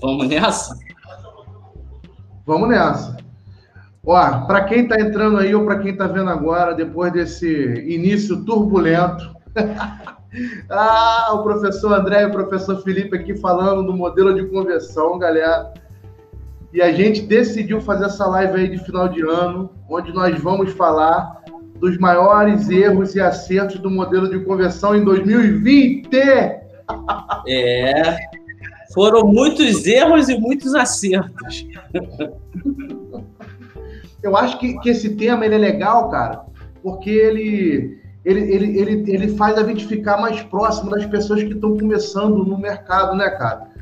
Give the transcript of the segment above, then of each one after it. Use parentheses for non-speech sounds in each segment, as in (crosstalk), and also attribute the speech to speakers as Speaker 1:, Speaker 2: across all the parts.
Speaker 1: Vamos nessa?
Speaker 2: Vamos nessa. Ó, para quem está entrando aí ou para quem está vendo agora, depois desse início turbulento, (laughs) ah, o professor André e o professor Felipe aqui falando do modelo de conversão, galera. E a gente decidiu fazer essa live aí de final de ano, onde nós vamos falar dos maiores erros e acertos do modelo de conversão em 2020.
Speaker 1: É, foram muitos erros e muitos acertos.
Speaker 2: Eu acho que, que esse tema ele é legal, cara, porque ele, ele, ele, ele, ele faz a gente ficar mais próximo das pessoas que estão começando no mercado, né, cara?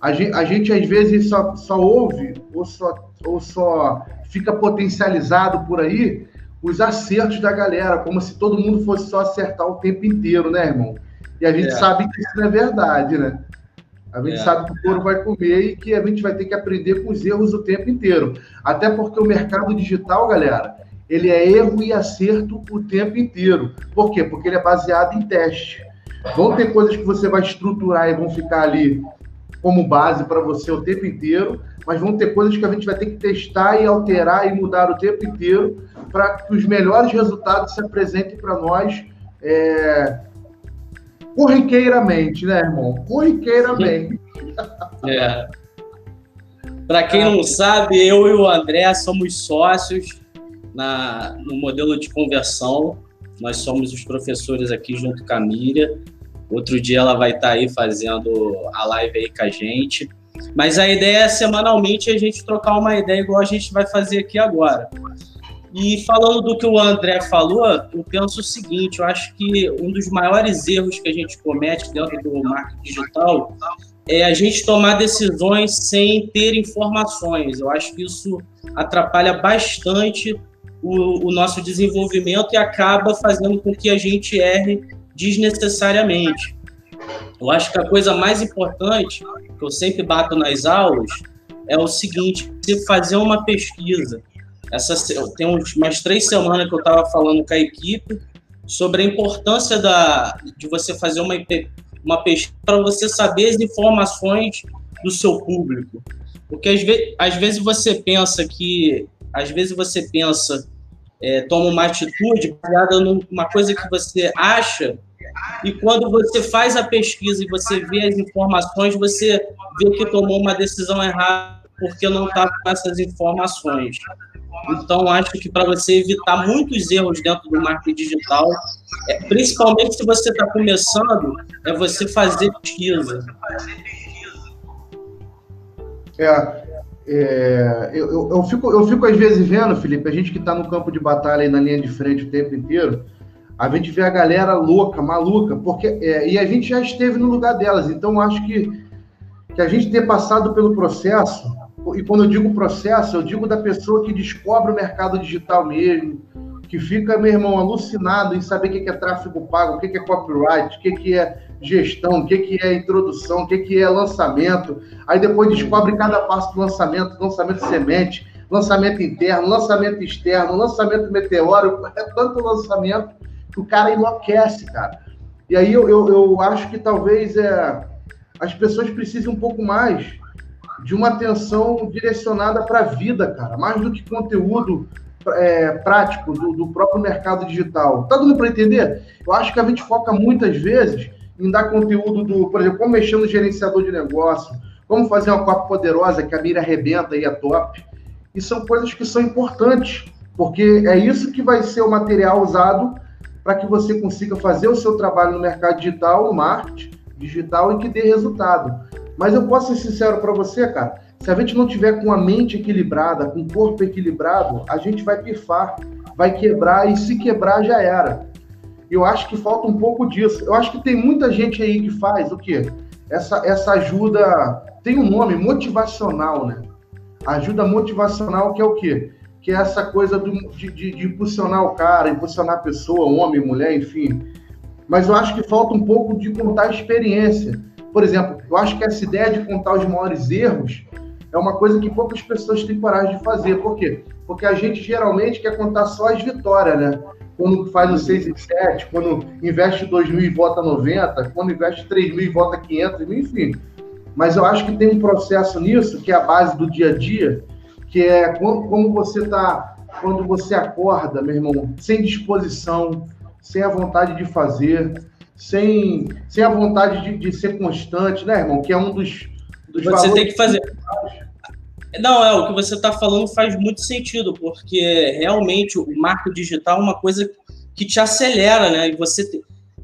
Speaker 2: A gente, a gente às vezes só, só ouve ou só, ou só fica potencializado por aí os acertos da galera, como se todo mundo fosse só acertar o tempo inteiro, né, irmão? E a gente é. sabe que isso não é verdade, né? A gente é. sabe que o couro vai comer e que a gente vai ter que aprender com os erros o tempo inteiro. Até porque o mercado digital, galera, ele é erro e acerto o tempo inteiro. Por quê? Porque ele é baseado em teste. Vão ter coisas que você vai estruturar e vão ficar ali como base para você o tempo inteiro, mas vão ter coisas que a gente vai ter que testar e alterar e mudar o tempo inteiro para que os melhores resultados se apresentem para nós é, corriqueiramente, né, irmão? Corriqueiramente. (laughs)
Speaker 1: É. Para quem não sabe, eu e o André somos sócios na, no modelo de conversão. Nós somos os professores aqui junto com a Miriam. Outro dia ela vai estar tá aí fazendo a live aí com a gente. Mas a ideia é semanalmente a gente trocar uma ideia igual a gente vai fazer aqui agora. E falando do que o André falou, eu penso o seguinte: eu acho que um dos maiores erros que a gente comete dentro do marketing digital é a gente tomar decisões sem ter informações. Eu acho que isso atrapalha bastante o, o nosso desenvolvimento e acaba fazendo com que a gente erre desnecessariamente. Eu acho que a coisa mais importante, que eu sempre bato nas aulas, é o seguinte: você fazer uma pesquisa essa, tem umas três semanas que eu estava falando com a equipe sobre a importância da, de você fazer uma, uma pesquisa para você saber as informações do seu público. Porque às, ve às vezes você pensa que. Às vezes você pensa, é, toma uma atitude baseada numa coisa que você acha, e quando você faz a pesquisa e você vê as informações, você vê que tomou uma decisão errada porque não está com essas informações. Então, acho que para você evitar muitos erros dentro do marketing digital, é, principalmente se você está começando, é você fazer pesquisa.
Speaker 2: É, é eu, eu, eu, fico, eu fico às vezes vendo, Felipe, a gente que está no campo de batalha e na linha de frente o tempo inteiro, a gente vê a galera louca, maluca, porque é, e a gente já esteve no lugar delas. Então, acho que, que a gente ter passado pelo processo e quando eu digo processo, eu digo da pessoa que descobre o mercado digital mesmo, que fica, meu irmão, alucinado em saber o que é tráfego pago, o que é copyright, o que é gestão, o que é introdução, o que é lançamento. Aí depois descobre cada passo do lançamento, lançamento semente, lançamento interno, lançamento externo, lançamento meteórico, (laughs) é tanto lançamento que o cara enlouquece, cara. E aí eu, eu, eu acho que talvez é, as pessoas precisem um pouco mais de uma atenção direcionada para a vida, cara, mais do que conteúdo é, prático do, do, próprio mercado digital. Tá dando para entender? Eu acho que a gente foca muitas vezes em dar conteúdo do, por exemplo, como mexer no gerenciador de negócio, como fazer uma copa poderosa que a mira arrebenta e é top. E são coisas que são importantes, porque é isso que vai ser o material usado para que você consiga fazer o seu trabalho no mercado digital, no marketing digital e que dê resultado. Mas eu posso ser sincero para você, cara. Se a gente não tiver com a mente equilibrada, com o corpo equilibrado, a gente vai pifar, vai quebrar e se quebrar já era. Eu acho que falta um pouco disso. Eu acho que tem muita gente aí que faz o quê? Essa, essa ajuda tem um nome motivacional, né? Ajuda motivacional que é o quê? Que é essa coisa do, de, de, de impulsionar o cara, impulsionar a pessoa, homem, mulher, enfim. Mas eu acho que falta um pouco de contar a experiência por exemplo, eu acho que essa ideia de contar os maiores erros é uma coisa que poucas pessoas têm coragem de fazer. Por quê? Porque a gente geralmente quer contar só as vitórias, né? Quando faz o 6 e 7, quando investe 2 mil e vota 90, quando investe 3 mil e vota 500, enfim. mas eu acho que tem um processo nisso, que é a base do dia a dia, que é como você está, quando você acorda, meu irmão, sem disposição, sem a vontade de fazer, sem, sem a vontade de, de ser constante, né, irmão? Que é um dos, dos
Speaker 1: Você tem que fazer. Não, é, o que você está falando faz muito sentido, porque realmente o marco digital é uma coisa que te acelera, né? E você,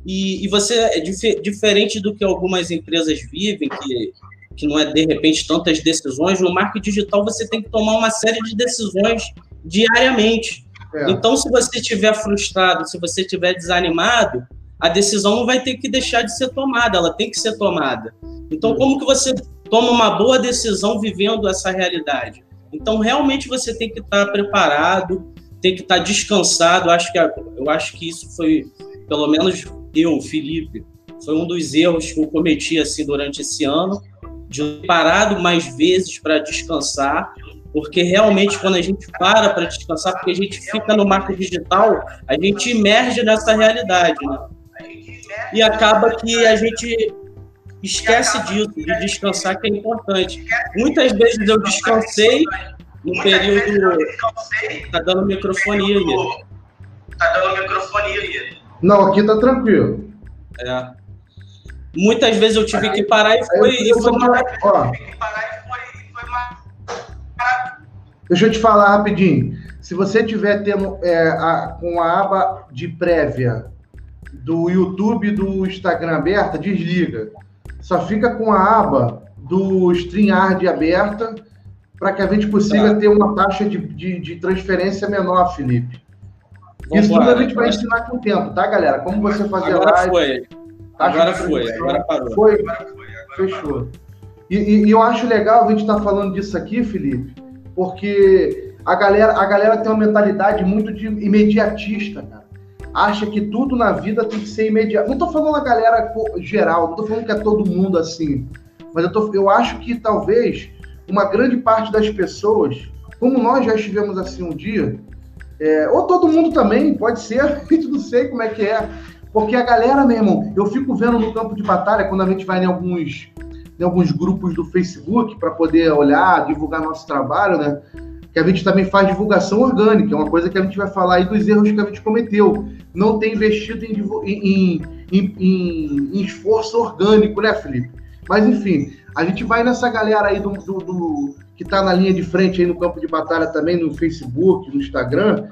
Speaker 1: e, e você é dif diferente do que algumas empresas vivem, que, que não é de repente tantas decisões, no marketing digital você tem que tomar uma série de decisões diariamente. É. Então, se você estiver frustrado, se você estiver desanimado, a decisão não vai ter que deixar de ser tomada, ela tem que ser tomada. Então, como que você toma uma boa decisão vivendo essa realidade? Então, realmente você tem que estar preparado, tem que estar descansado. Acho que, eu acho que isso foi, pelo menos eu, Felipe, foi um dos erros que eu cometi assim durante esse ano, de parado mais vezes para descansar, porque realmente quando a gente para para descansar, porque a gente fica no marco digital, a gente emerge nessa realidade, né? E acaba que a gente esquece disso, de descansar, que é importante. Muitas vezes eu descansei no período. Tá dando microfonia aí.
Speaker 2: Tá dando microfonia aí. Não, aqui tá tranquilo.
Speaker 1: É. Muitas vezes eu tive que parar e foi. E foi. Ó,
Speaker 2: Deixa eu te falar rapidinho. Se você tiver tendo é, a, com a aba de prévia do YouTube e do Instagram aberta, desliga. Só fica com a aba do StreamYard aberta para que a gente consiga tá. ter uma taxa de, de, de transferência menor, Felipe. Vamos Isso tudo a gente vai ensinar com o tempo, tá, galera? Como você fazer
Speaker 1: agora live. Foi. Agora foi, agora parou.
Speaker 2: Foi, agora foi, agora fechou. E, e, e, eu acho legal a gente estar tá falando disso aqui, Felipe, porque a galera, a galera tem uma mentalidade muito de imediatista, cara acha que tudo na vida tem que ser imediato. Não estou falando a galera geral, não estou falando que é todo mundo assim. Mas eu, tô, eu acho que talvez uma grande parte das pessoas, como nós já estivemos assim um dia, é, ou todo mundo também, pode ser, (laughs) a gente não sei como é que é. Porque a galera, meu irmão, eu fico vendo no campo de batalha, quando a gente vai em alguns, em alguns grupos do Facebook para poder olhar, divulgar nosso trabalho, né? Que a gente também faz divulgação orgânica, é uma coisa que a gente vai falar aí dos erros que a gente cometeu. Não ter investido em, em, em, em esforço orgânico, né, Felipe? Mas, enfim, a gente vai nessa galera aí do, do, do que está na linha de frente aí no campo de batalha também, no Facebook, no Instagram,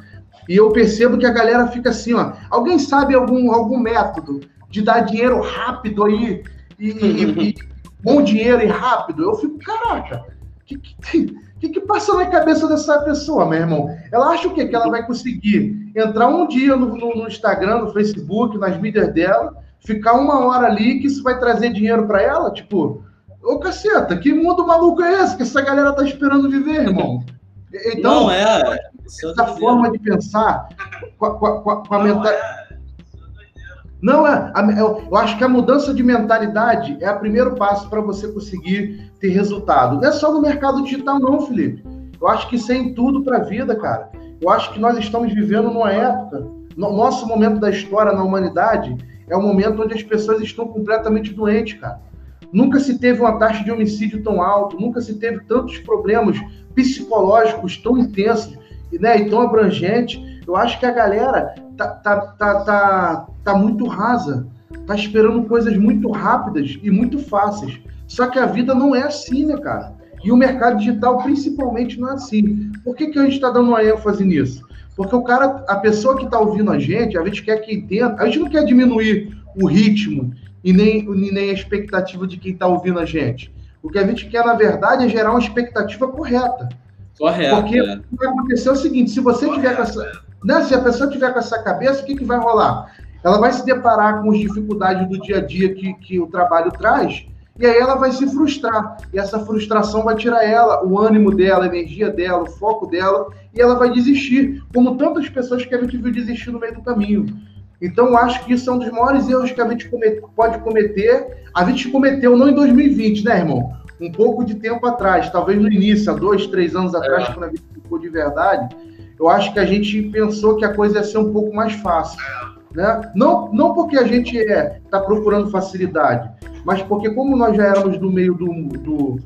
Speaker 2: e eu percebo que a galera fica assim, ó. Alguém sabe algum, algum método de dar dinheiro rápido aí e, e, e (laughs) bom dinheiro e rápido? Eu fico, caraca, que, que, o que, que passa na cabeça dessa pessoa, meu irmão? Ela acha o quê? Que ela vai conseguir entrar um dia no, no, no Instagram, no Facebook, nas mídias dela, ficar uma hora ali, que isso vai trazer dinheiro para ela? Tipo, ô caceta, que mundo maluco é esse que essa galera tá esperando viver, irmão?
Speaker 1: Então, Não é.
Speaker 2: Essa forma de pensar com a, com a, com a mentalidade. É. Não, é, eu acho que a mudança de mentalidade é o primeiro passo para você conseguir ter resultado. Não é só no mercado digital, não, Felipe. Eu acho que isso é em tudo para a vida, cara. Eu acho que nós estamos vivendo numa época, no nosso momento da história na humanidade é um momento onde as pessoas estão completamente doentes, cara. Nunca se teve uma taxa de homicídio tão alta, nunca se teve tantos problemas psicológicos tão intensos né, e tão abrangentes. Eu acho que a galera tá, tá, tá, tá, tá muito rasa, tá esperando coisas muito rápidas e muito fáceis. Só que a vida não é assim, né, cara? E o mercado digital, principalmente, não é assim. Por que, que a gente está dando uma ênfase nisso? Porque o cara, a pessoa que está ouvindo a gente, a gente quer que entenda, a gente não quer diminuir o ritmo e nem, e nem a expectativa de quem está ouvindo a gente. O que a gente quer, na verdade, é gerar uma expectativa correta.
Speaker 1: Correto.
Speaker 2: Porque é. o que vai acontecer é o seguinte: se você Correto. tiver com essa né? Se a pessoa tiver com essa cabeça, o que, que vai rolar? Ela vai se deparar com as dificuldades do dia a dia que, que o trabalho traz, e aí ela vai se frustrar. E essa frustração vai tirar ela, o ânimo dela, a energia dela, o foco dela, e ela vai desistir, como tantas pessoas que a gente viu desistir no meio do caminho. Então, acho que isso é um dos maiores erros que a gente comete, pode cometer. A gente cometeu não em 2020, né, irmão? Um pouco de tempo atrás, talvez no início, há dois, três anos atrás, é. quando a gente ficou de verdade eu acho que a gente pensou que a coisa ia ser um pouco mais fácil. Né? Não, não porque a gente está é, tá procurando facilidade, mas porque como nós já éramos do meio do, do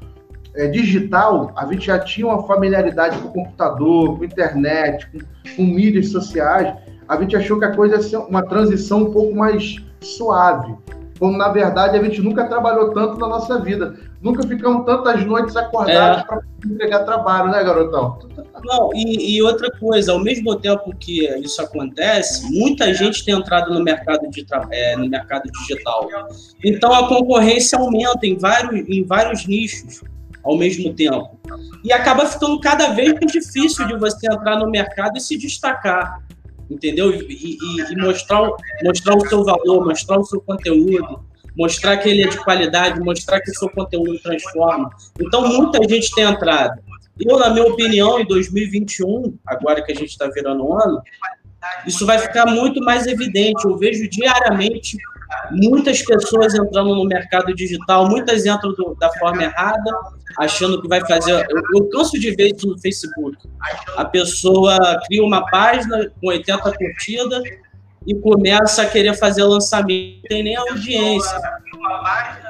Speaker 2: é, digital, a gente já tinha uma familiaridade com o computador, com internet, com, com mídias sociais, a gente achou que a coisa ia ser uma transição um pouco mais suave. Quando, na verdade, a gente nunca trabalhou tanto na nossa vida. Nunca ficamos tantas noites acordados é. para entregar trabalho, né, garotão?
Speaker 1: Não, e, e, outra coisa, ao mesmo tempo que isso acontece, muita gente tem entrado no mercado, de, é, no mercado digital. Então a concorrência aumenta em vários, em vários nichos ao mesmo tempo. E acaba ficando cada vez mais difícil de você entrar no mercado e se destacar entendeu? E, e, e, mostrar, mostrar o seu valor, mostrar o seu conteúdo, mostrar que ele é de qualidade, mostrar que o seu conteúdo transforma. Então, muita gente tem entrado. Eu, na minha opinião, em 2021, agora que a gente está virando um ano, isso vai ficar muito mais evidente. Eu vejo diariamente muitas pessoas entrando no mercado digital, muitas entram do, da forma errada, achando que vai fazer. Eu, eu, canso de ver isso no Facebook. A pessoa cria uma página com 80 curtidas e começa a querer fazer lançamento, não tem nem audiência.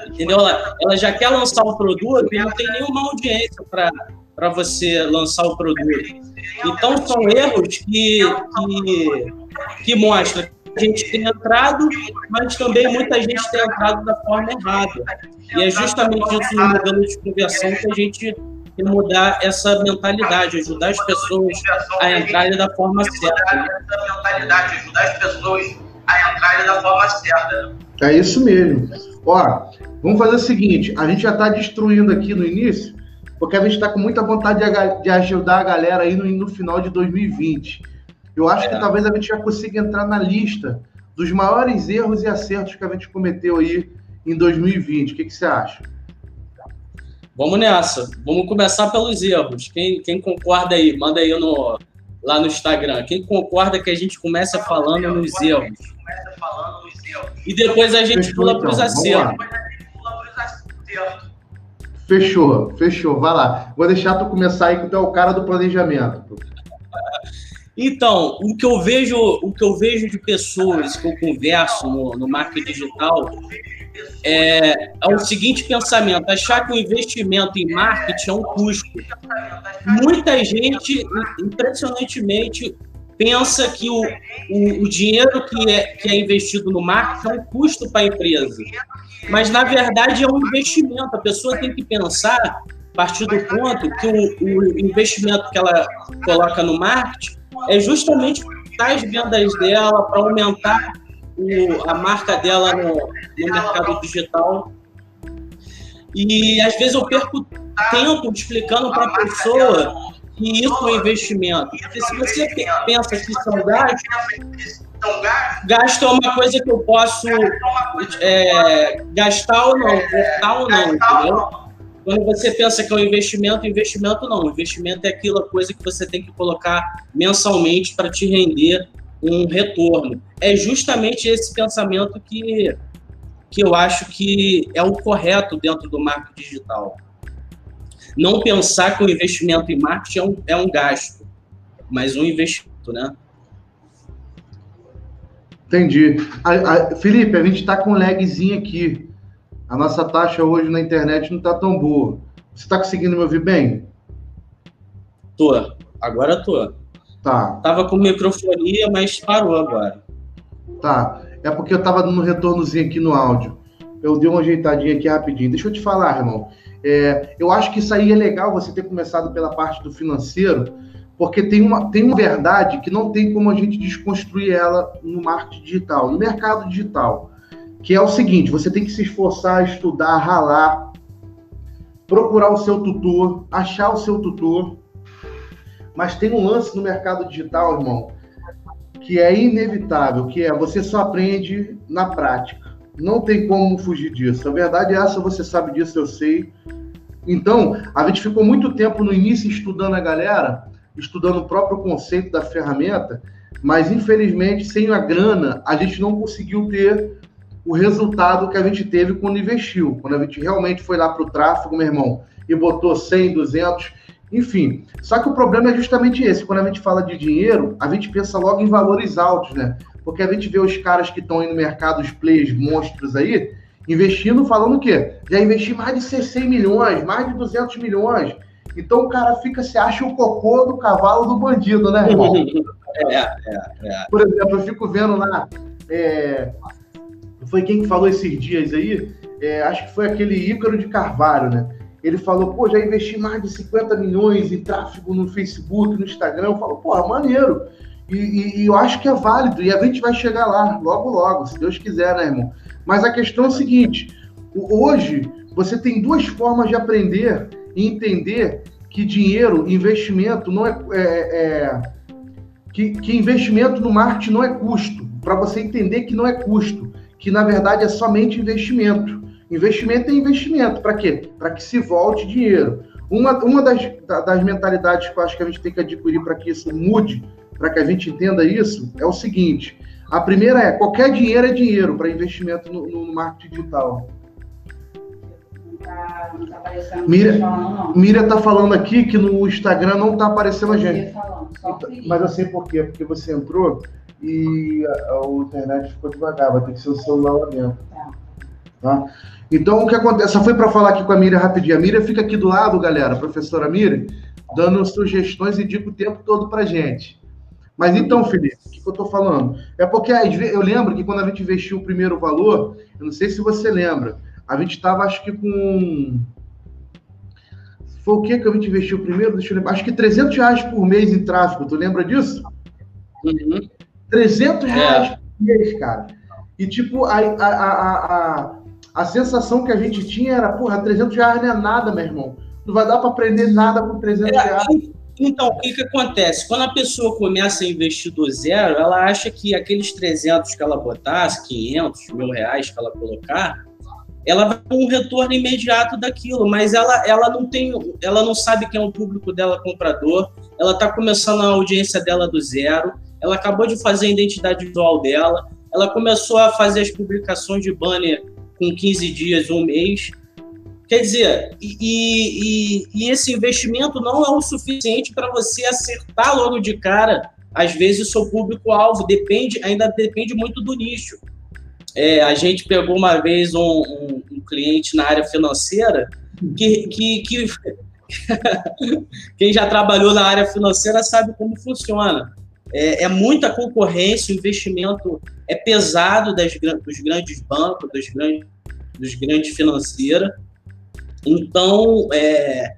Speaker 1: Entendeu? Ela, ela já quer lançar o produto e não tem nenhuma audiência para você lançar o produto. Então, são erros que, que, que mostram gente tem entrado, mas também muita gente tem entrado da forma errada. E é justamente isso no modelo de conversão que a gente tem que mudar essa mentalidade, ajudar as pessoas a entrarem da forma certa. Essa mentalidade, ajudar as pessoas a entrarem da forma certa.
Speaker 2: É isso mesmo. Ó, vamos fazer o seguinte: a gente já está destruindo aqui no início, porque a gente está com muita vontade de, ajudar a galera aí no, no final de 2020. Eu acho é. que talvez a gente já consiga entrar na lista dos maiores erros e acertos que a gente cometeu aí em 2020. O que, que você acha?
Speaker 1: Vamos nessa. Vamos começar pelos erros. Quem, quem concorda aí, manda aí no, lá no Instagram. Quem concorda que a gente começa falando nos erros? E depois a gente fechou, pula para os então. acertos.
Speaker 2: Fechou, fechou. Vai lá. Vou deixar tu começar aí, que tu é o cara do planejamento.
Speaker 1: Então, o que eu vejo, o que eu vejo de pessoas que eu converso no, no marketing digital é, é, o seguinte pensamento: achar que o investimento em marketing é um custo. Muita gente, impressionantemente, pensa que o, o, o dinheiro que é, que é investido no marketing é um custo para a empresa. Mas, na verdade, é um investimento. A pessoa tem que pensar, a partir do ponto, que o, o investimento que ela coloca no marketing é justamente as vendas dela, para aumentar o, a marca dela no, no mercado digital. E às vezes eu perco tempo explicando para a pessoa que isso é um investimento. Porque se você pensa que são gastos, gasto é uma coisa que eu posso é, gastar ou não, cortar ou não, entendeu? Quando você pensa que é um investimento, investimento não. Investimento é aquela coisa que você tem que colocar mensalmente para te render um retorno. É justamente esse pensamento que, que eu acho que é o correto dentro do marketing digital. Não pensar que o investimento em marketing é um, é um gasto, mas um investimento, né?
Speaker 2: Entendi. A, a, Felipe, a gente está com um lagzinho aqui a nossa taxa hoje na internet não está tão boa. Você está conseguindo me ouvir bem?
Speaker 1: Tô. Agora tô. Tá. Tava com microfonia, mas parou agora.
Speaker 2: Tá. É porque eu tava dando um retornozinho aqui no áudio. Eu dei uma ajeitadinha aqui rapidinho. Deixa eu te falar, irmão. É, eu acho que isso aí é legal você ter começado pela parte do financeiro, porque tem uma, tem uma verdade que não tem como a gente desconstruir ela no marketing digital, no mercado digital que é o seguinte: você tem que se esforçar, estudar, ralar, procurar o seu tutor, achar o seu tutor. Mas tem um lance no mercado digital, irmão, que é inevitável, que é você só aprende na prática. Não tem como fugir disso. A verdade é essa, você sabe disso, eu sei. Então, a gente ficou muito tempo no início estudando a galera, estudando o próprio conceito da ferramenta, mas infelizmente, sem a grana, a gente não conseguiu ter o resultado que a gente teve quando investiu. Quando a gente realmente foi lá para o tráfego, meu irmão, e botou 100, 200, enfim. Só que o problema é justamente esse. Quando a gente fala de dinheiro, a gente pensa logo em valores altos, né? Porque a gente vê os caras que estão aí no mercado, os players monstros aí, investindo, falando o quê? Já investi mais de 100 milhões, mais de 200 milhões. Então o cara fica, se acha o cocô do cavalo do bandido, né, irmão? (laughs) É, é, é. Por exemplo, eu fico vendo lá. É, foi quem que falou esses dias aí? É, acho que foi aquele Ícaro de Carvalho, né? Ele falou, pô, já investi mais de 50 milhões em tráfego no Facebook, no Instagram. Eu falo, pô, maneiro. E, e, e, eu acho que é válido, e a gente vai chegar lá, logo, logo, se Deus quiser, né, irmão? Mas a questão é a seguinte: hoje você tem duas formas de aprender e entender que dinheiro, investimento, não é. é, é que, que investimento no marketing não é custo. Para você entender que não é custo, que na verdade é somente investimento. Investimento é investimento. Para quê? Para que se volte dinheiro. Uma, uma das, das mentalidades que eu acho que a gente tem que adquirir para que isso mude para que a gente entenda isso, é o seguinte: a primeira é qualquer dinheiro é dinheiro para investimento no, no, marketing digital. Não tá, Miriam está falando aqui que no Instagram não está aparecendo a gente. Falando, então, mas eu sei por quê, porque você entrou e a, a, internet ficou devagar, vai ter que ser o celular lá dentro. Tá. tá? Então, o que acontece? Só foi para falar aqui com a Miriam rapidinho. A Miriam fica aqui do lado, galera, a professora Miriam, dando sugestões e dica o tempo todo para gente. Mas então, Felipe, o que eu estou falando? É porque eu lembro que quando a gente investiu o primeiro valor, eu não sei se você lembra, a gente estava, acho que com. Foi o que que a gente investiu primeiro? Deixa eu lembrar. Acho que 300 reais por mês em tráfego. Tu lembra disso? Uhum. 300 reais é. por mês, cara. E, tipo, a, a, a, a, a sensação que a gente tinha era, porra, 300 reais não é nada, meu irmão. Não vai dar para aprender nada com 300 é, reais.
Speaker 1: Então, o que, que acontece? Quando a pessoa começa a investir do zero, ela acha que aqueles 300 que ela botasse, 500, mil reais que ela colocar, ela vai ter um retorno imediato daquilo, mas ela, ela não tem, ela não sabe quem é o público dela comprador, ela está começando a audiência dela do zero, ela acabou de fazer a identidade visual dela, ela começou a fazer as publicações de banner com 15 dias, um mês, Quer dizer, e, e, e, esse investimento não é o suficiente para você acertar logo de cara, às vezes, o seu público-alvo. Depende, ainda depende muito do nicho. É, a gente pegou uma vez um, um, um cliente na área financeira que, que, que (laughs) quem já trabalhou na área financeira sabe como funciona. É, é muita concorrência, o investimento é pesado das, dos grandes bancos, dos grandes, dos grandes financeiras. Então, é,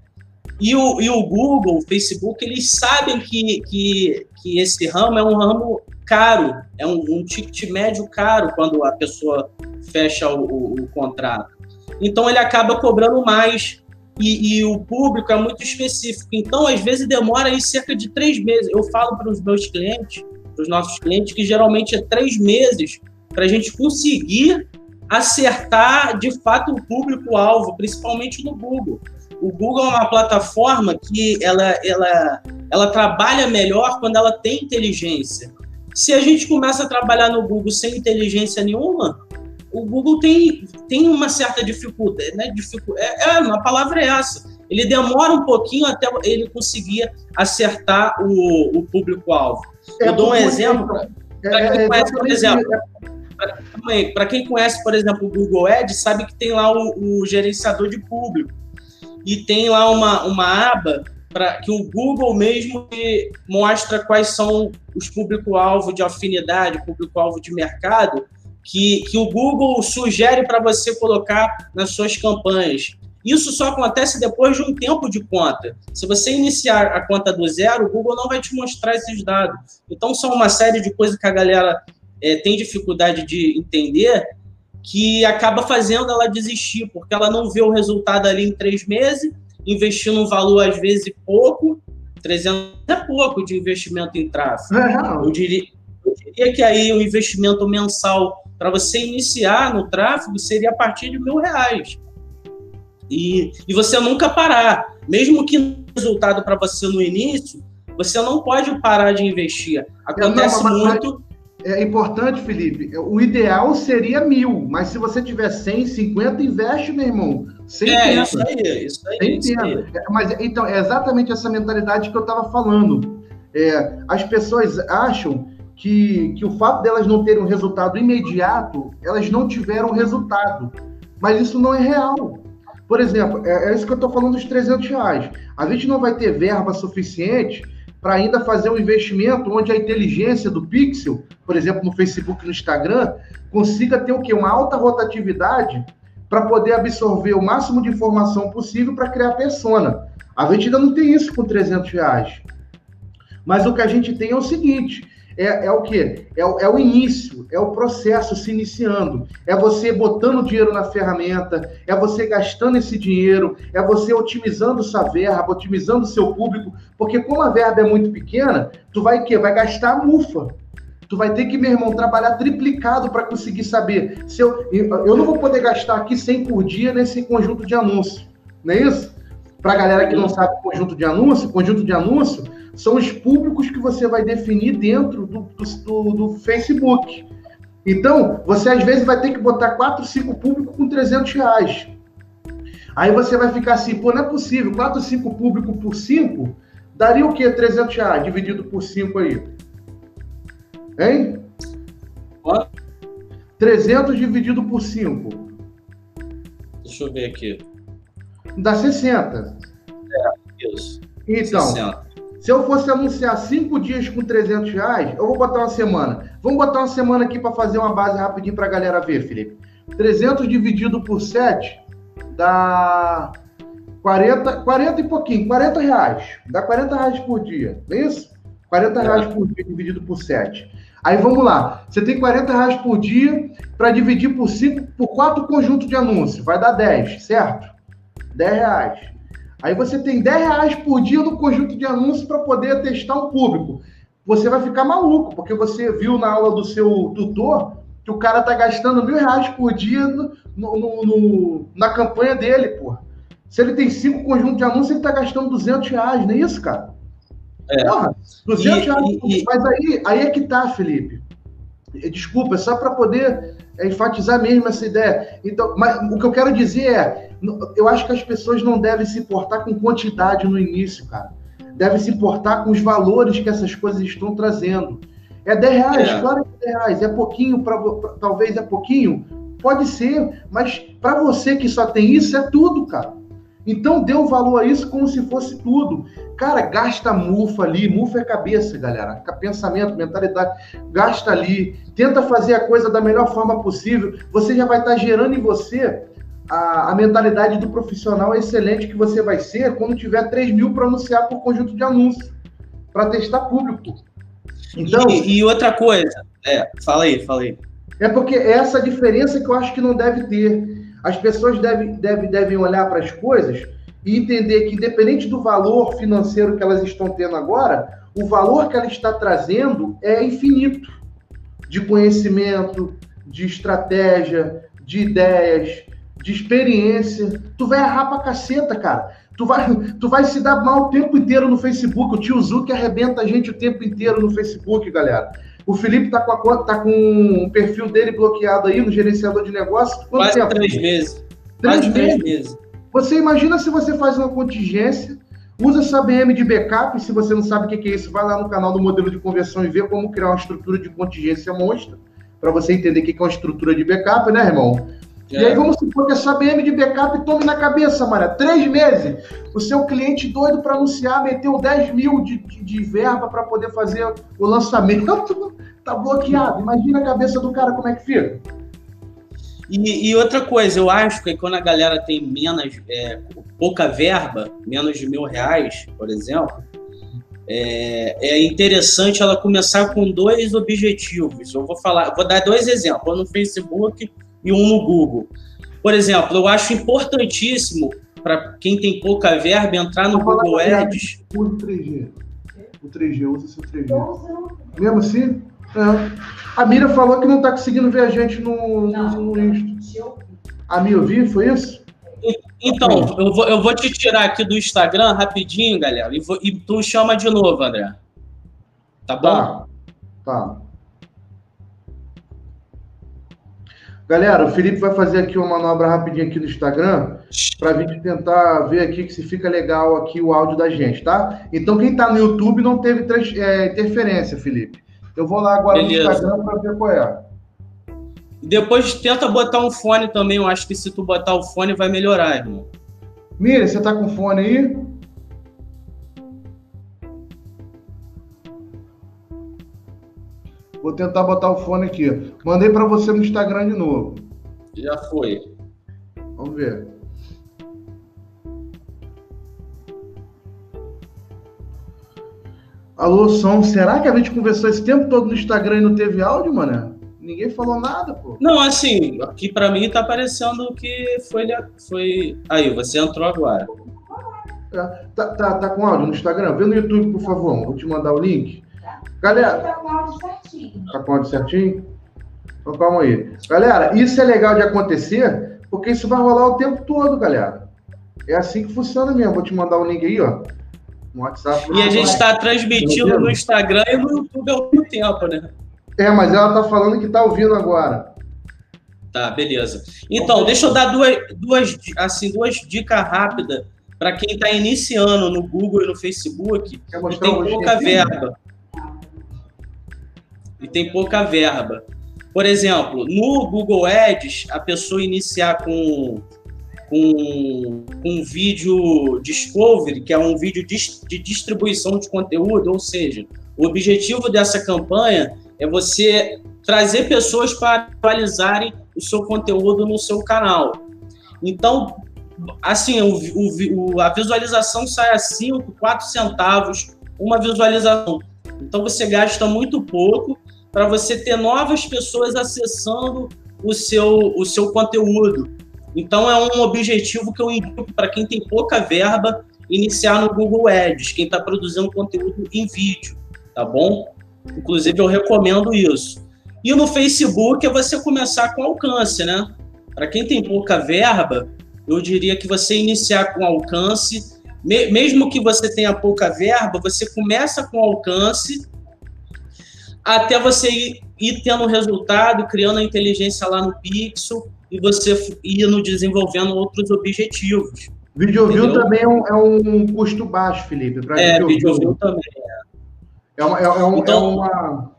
Speaker 1: e, o, e o Google, o Facebook, eles sabem que, que, que esse ramo é um ramo caro, é um, um ticket médio caro quando a pessoa fecha o, o, o contrato. Então, ele acaba cobrando mais. E, e, o público é muito específico. Então, às vezes, demora aí cerca de três meses. Eu falo para os meus clientes, para os nossos clientes, que geralmente é três meses para a gente conseguir acertar de fato o público-alvo, principalmente no Google. O Google é uma plataforma que ela, ela, ela trabalha melhor quando ela tem inteligência. Se a gente começa a trabalhar no Google sem inteligência nenhuma, o Google tem, tem uma certa dificuldade. Né? Dificu é, é, a palavra é essa. Ele demora um pouquinho até ele conseguir acertar o, o público-alvo. É, Eu dou um exemplo. É, é, por exemplo, para quem conhece, por exemplo, o Google Ads, sabe que tem lá o, o gerenciador de público. E tem lá uma, uma aba para que o Google mesmo mostra quais são os público-alvo de afinidade, público-alvo de mercado, que, que o Google sugere para você colocar nas suas campanhas. Isso só acontece depois de um tempo de conta. Se você iniciar a conta do zero, o Google não vai te mostrar esses dados. Então, são uma série de coisas que a galera é, tem dificuldade de entender que acaba fazendo ela desistir, porque ela não vê o resultado ali em três meses, investindo um valor às vezes pouco, 300 é pouco de investimento em tráfego. Eu, diria, eu diria que aí o investimento mensal para você iniciar no tráfego seria a partir de mil reais. E, e você nunca parar. Mesmo que resultado para você no início, você não pode parar de investir. Acontece não, muito
Speaker 2: é importante, Felipe. O ideal seria mil, mas se você tiver 100, 50, investe, meu irmão.
Speaker 1: Sem é, pena. isso aí, isso aí. Sem
Speaker 2: pena. É, mas, então, é exatamente essa mentalidade que eu estava falando. É, as pessoas acham que, que o fato delas não terem um resultado imediato, elas não tiveram resultado. Mas isso não é real. Por exemplo, é, é isso que eu estou falando dos 300 reais. A gente não vai ter verba suficiente para ainda fazer um investimento onde a inteligência do pixel, por exemplo, no Facebook e no Instagram, consiga ter o quê? Uma alta rotatividade para poder absorver o máximo de informação possível para criar persona. A gente ainda não tem isso com 300 reais. Mas o que a gente tem é o seguinte: é, é o que? É, é, o início, é o processo se iniciando. É você botando dinheiro na ferramenta, é você gastando esse dinheiro, é você otimizando sua verba, otimizando seu público, porque como a verba é muito pequena, tu vai que Vai gastar a mufa. Tu vai ter que, meu irmão, trabalhar triplicado para conseguir saber. Se eu, eu não vou poder gastar aqui 100 por dia nesse conjunto de anúncios, não é isso? Para a galera que não sabe conjunto de anúncio, conjunto de anúncio são os públicos que você vai definir dentro do, do, do Facebook. Então, você às vezes vai ter que botar 4, 5 públicos com 300 reais. Aí você vai ficar assim, pô, não é possível, 4, 5 públicos por 5, daria o quê? 300 reais dividido por 5 aí? Hein? Quanto? 300 dividido por 5.
Speaker 1: Deixa eu ver aqui.
Speaker 2: Dá 60.
Speaker 1: É, isso.
Speaker 2: Então, 60. Se eu fosse anunciar cinco dias com 300 reais, eu vou botar uma semana. Vamos botar uma semana aqui para fazer uma base rapidinho para a galera ver, Felipe. 300 dividido por 7 dá 40, 40 e pouquinho, 40 reais. Dá 40 reais por dia, não é isso? 40 reais por dia dividido por 7. Aí vamos lá. Você tem 40 reais por dia para dividir por 5, por 4 conjuntos de anúncios. Vai dar 10, certo? 10 reais. Aí você tem 10 reais por dia no conjunto de anúncios para poder testar um público. Você vai ficar maluco, porque você viu na aula do seu tutor que o cara tá gastando mil reais por dia no, no, no, na campanha dele, porra. Se ele tem cinco conjuntos de anúncios, ele tá gastando 200 reais, não é isso, cara? É. Porra, 200 e, reais. E, mas aí, aí é que tá, Felipe. Desculpa, é só para poder enfatizar mesmo essa ideia. Então, mas o que eu quero dizer é, eu acho que as pessoas não devem se importar com quantidade no início, cara. Devem se importar com os valores que essas coisas estão trazendo. É 10 reais, é. claro que é 10 reais. É pouquinho, pra, pra, talvez é pouquinho. Pode ser, mas para você que só tem isso, é tudo, cara. Então dê um valor a isso como se fosse tudo. Cara, gasta mufa ali, mufa é cabeça, galera. Pensamento, mentalidade, gasta ali, tenta fazer a coisa da melhor forma possível. Você já vai estar gerando em você a, a, mentalidade do profissional excelente que você vai ser quando tiver 3 mil para anunciar por conjunto de anúncios, para testar público.
Speaker 1: Então, e, e, outra coisa, é, fala aí, fala aí.
Speaker 2: É porque é essa diferença que eu acho que não deve ter. As pessoas devem, devem, devem olhar para as coisas e entender que, independente do valor financeiro que elas estão tendo agora, o valor que ela está trazendo é infinito de conhecimento, de estratégia, de ideias, de experiência. Tu vai errar pra caceta, cara. Tu vai, tu vai se dar mal o tempo inteiro no Facebook. O tio Zuki arrebenta a gente o tempo inteiro no Facebook, galera. O Felipe tá com, a conta, tá com um perfil dele bloqueado aí no gerenciador de negócios.
Speaker 1: Quanto Quase tempo? três meses.
Speaker 2: Três Quase meses. três meses. Você imagina se você faz uma contingência, usa essa BM de backup, se você não sabe o que é isso, vai lá no canal do modelo de conversão e vê como criar uma estrutura de contingência monstra, para você entender o que é uma estrutura de backup, né, irmão? É. E aí vamos supor que essa BM de backup tome na cabeça, mano. Três meses. O seu cliente doido para anunciar meteu 10 mil de, de, de verba para poder fazer o lançamento. (laughs) tá bloqueado. Imagina a cabeça do cara como é que fica.
Speaker 1: E, e outra coisa, eu acho que quando a galera tem menos, é, pouca verba, menos de mil reais, por exemplo, é, é, interessante ela começar com dois objetivos. Eu vou falar, vou dar dois exemplos, um no Facebook e um no Google. Por exemplo, eu acho importantíssimo para quem tem pouca verba entrar no Google Ads.
Speaker 2: Use o 3G. O 3G, usa seu 3G. Mesmo assim? É. A Mira falou que não está conseguindo ver a gente no, no, no Insta. A Mira ouviu, foi isso?
Speaker 1: Então, eu vou, eu vou te tirar aqui do Instagram rapidinho, galera, e, vou, e tu chama de novo, André. Tá bom? Tá.
Speaker 2: tá. Galera, o Felipe vai fazer aqui uma manobra rapidinho aqui no Instagram para a gente tentar ver aqui se fica legal aqui o áudio da gente, tá? Então quem está no YouTube não teve é, interferência, Felipe. Eu vou lá agora Beleza. no Instagram para ver qual é.
Speaker 1: Depois tenta botar um fone também. Eu acho que se tu botar o fone vai melhorar, irmão.
Speaker 2: Mira, você tá com fone aí? Vou tentar botar o fone aqui. Mandei para você no Instagram de novo.
Speaker 1: Já foi.
Speaker 2: Vamos ver. Alô, som, será que a gente conversou esse tempo todo no Instagram e não teve áudio, mano? Ninguém falou nada, pô.
Speaker 1: Não, assim, aqui para mim tá parecendo que foi. foi... Aí, você entrou agora.
Speaker 2: É, tá, tá, tá com áudio no Instagram? Vê no YouTube, por favor. Vou te mandar o link. Galera. Tá com áudio certinho. Tá com áudio certinho? Então calma aí. Galera, isso é legal de acontecer, porque isso vai rolar o tempo todo, galera. É assim que funciona mesmo. Vou te mandar o link aí, ó.
Speaker 1: No WhatsApp. E a gente está transmitindo no Instagram e no YouTube ao mesmo tempo, né?
Speaker 2: É, mas ela tá falando que tá ouvindo agora.
Speaker 1: Tá, beleza. Então, deixa eu dar duas, duas, assim, duas dicas rápidas para quem está iniciando no Google e no Facebook e tem pouca verba. E tem pouca verba. Por exemplo, no Google Ads, a pessoa iniciar com, com, um vídeo discovery, que é um vídeo de, de distribuição de conteúdo, ou seja, o objetivo dessa campanha é você trazer pessoas para atualizarem o seu conteúdo no seu canal. Então, assim, o, o, a visualização sai a 5, 4 centavos, uma visualização. Então, você gasta muito pouco para você ter novas pessoas acessando o seu, o seu conteúdo. Então, é um objetivo que eu indico para quem tem pouca verba iniciar no Google Ads, quem está produzindo conteúdo em vídeo, tá bom? Inclusive, eu recomendo isso. E no Facebook é você começar com alcance, né? Para quem tem pouca verba, eu diria que você iniciar com alcance, mesmo que você tenha pouca verba, você começa com alcance até você ir, ir tendo resultado, criando a inteligência lá no Pixel e você ir no desenvolvendo outros objetivos.
Speaker 2: Vídeo view também é um, é um, custo baixo, Felipe.
Speaker 1: É, vídeo view também. É.
Speaker 2: É, uma, é, é, um, então... é uma.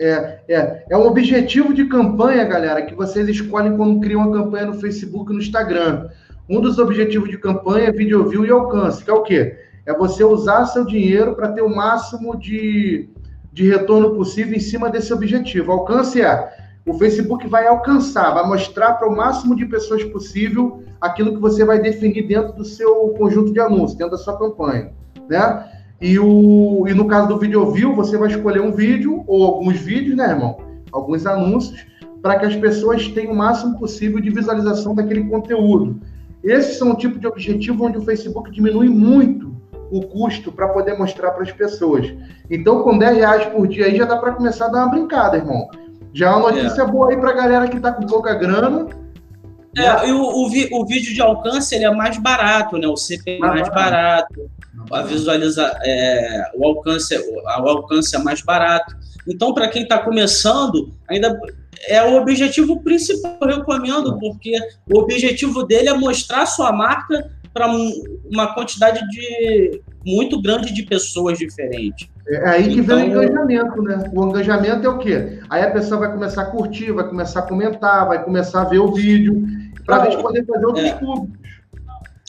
Speaker 2: É, é, é um objetivo de campanha, galera, que vocês escolhem quando criam uma campanha no Facebook e no Instagram. Um dos objetivos de campanha é vídeo view e alcance, que é o quê? É você usar seu dinheiro para ter o máximo de, de retorno possível em cima desse objetivo. Alcance é o Facebook vai alcançar, vai mostrar para o máximo de pessoas possível aquilo que você vai definir dentro do seu conjunto de anúncios, dentro da sua campanha, né? E, o, e no caso do vídeo view, você vai escolher um vídeo ou alguns vídeos, né, irmão? Alguns anúncios, para que as pessoas tenham o máximo possível de visualização daquele conteúdo. Esses são o tipo de objetivo onde o Facebook diminui muito o custo para poder mostrar para as pessoas. Então, com 10 reais por dia aí já dá para começar a dar uma brincada, irmão. Já é uma notícia é. boa aí para a galera que está com pouca grana.
Speaker 1: É, e o, o, o, vídeo de alcance ele é mais barato, né? O CP é mais, barato. a visualizar é, o alcance o alcance é mais barato então para quem está começando ainda é o objetivo principal eu recomendo porque o objetivo dele é mostrar sua marca para uma quantidade de muito grande de pessoas diferentes
Speaker 2: é aí que então, vem o então, engajamento, né? O engajamento é o quê? Aí a pessoa vai começar a curtir, vai começar a comentar, vai começar a ver o vídeo, para a gente poder fazer outros é, públicos.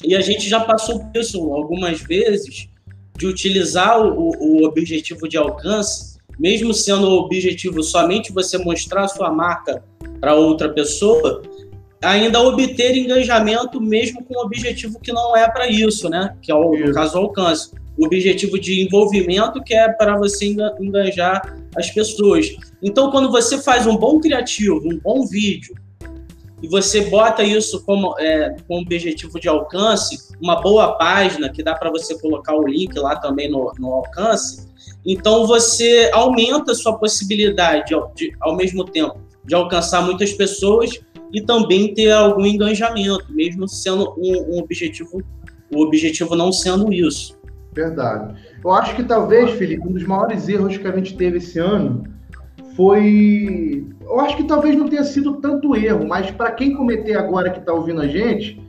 Speaker 1: E a gente já passou por isso algumas vezes, de utilizar o, o objetivo de alcance, mesmo sendo o objetivo somente você mostrar a sua marca para outra pessoa, ainda obter engajamento mesmo com um objetivo que não é para isso, né? Que é o no caso o alcance. O objetivo de envolvimento que é para você engajar as pessoas. Então, quando você faz um bom criativo, um bom vídeo, e você bota isso como, é, como objetivo de alcance, uma boa página que dá para você colocar o link lá também no, no alcance, então você aumenta a sua possibilidade de, de, ao mesmo tempo de alcançar muitas pessoas e também ter algum engajamento, mesmo sendo um, um objetivo, o objetivo não sendo isso.
Speaker 2: Verdade. Eu acho que talvez, Felipe, um dos maiores erros que a gente teve esse ano foi eu acho que talvez não tenha sido tanto erro, mas para quem cometer agora que está ouvindo a gente,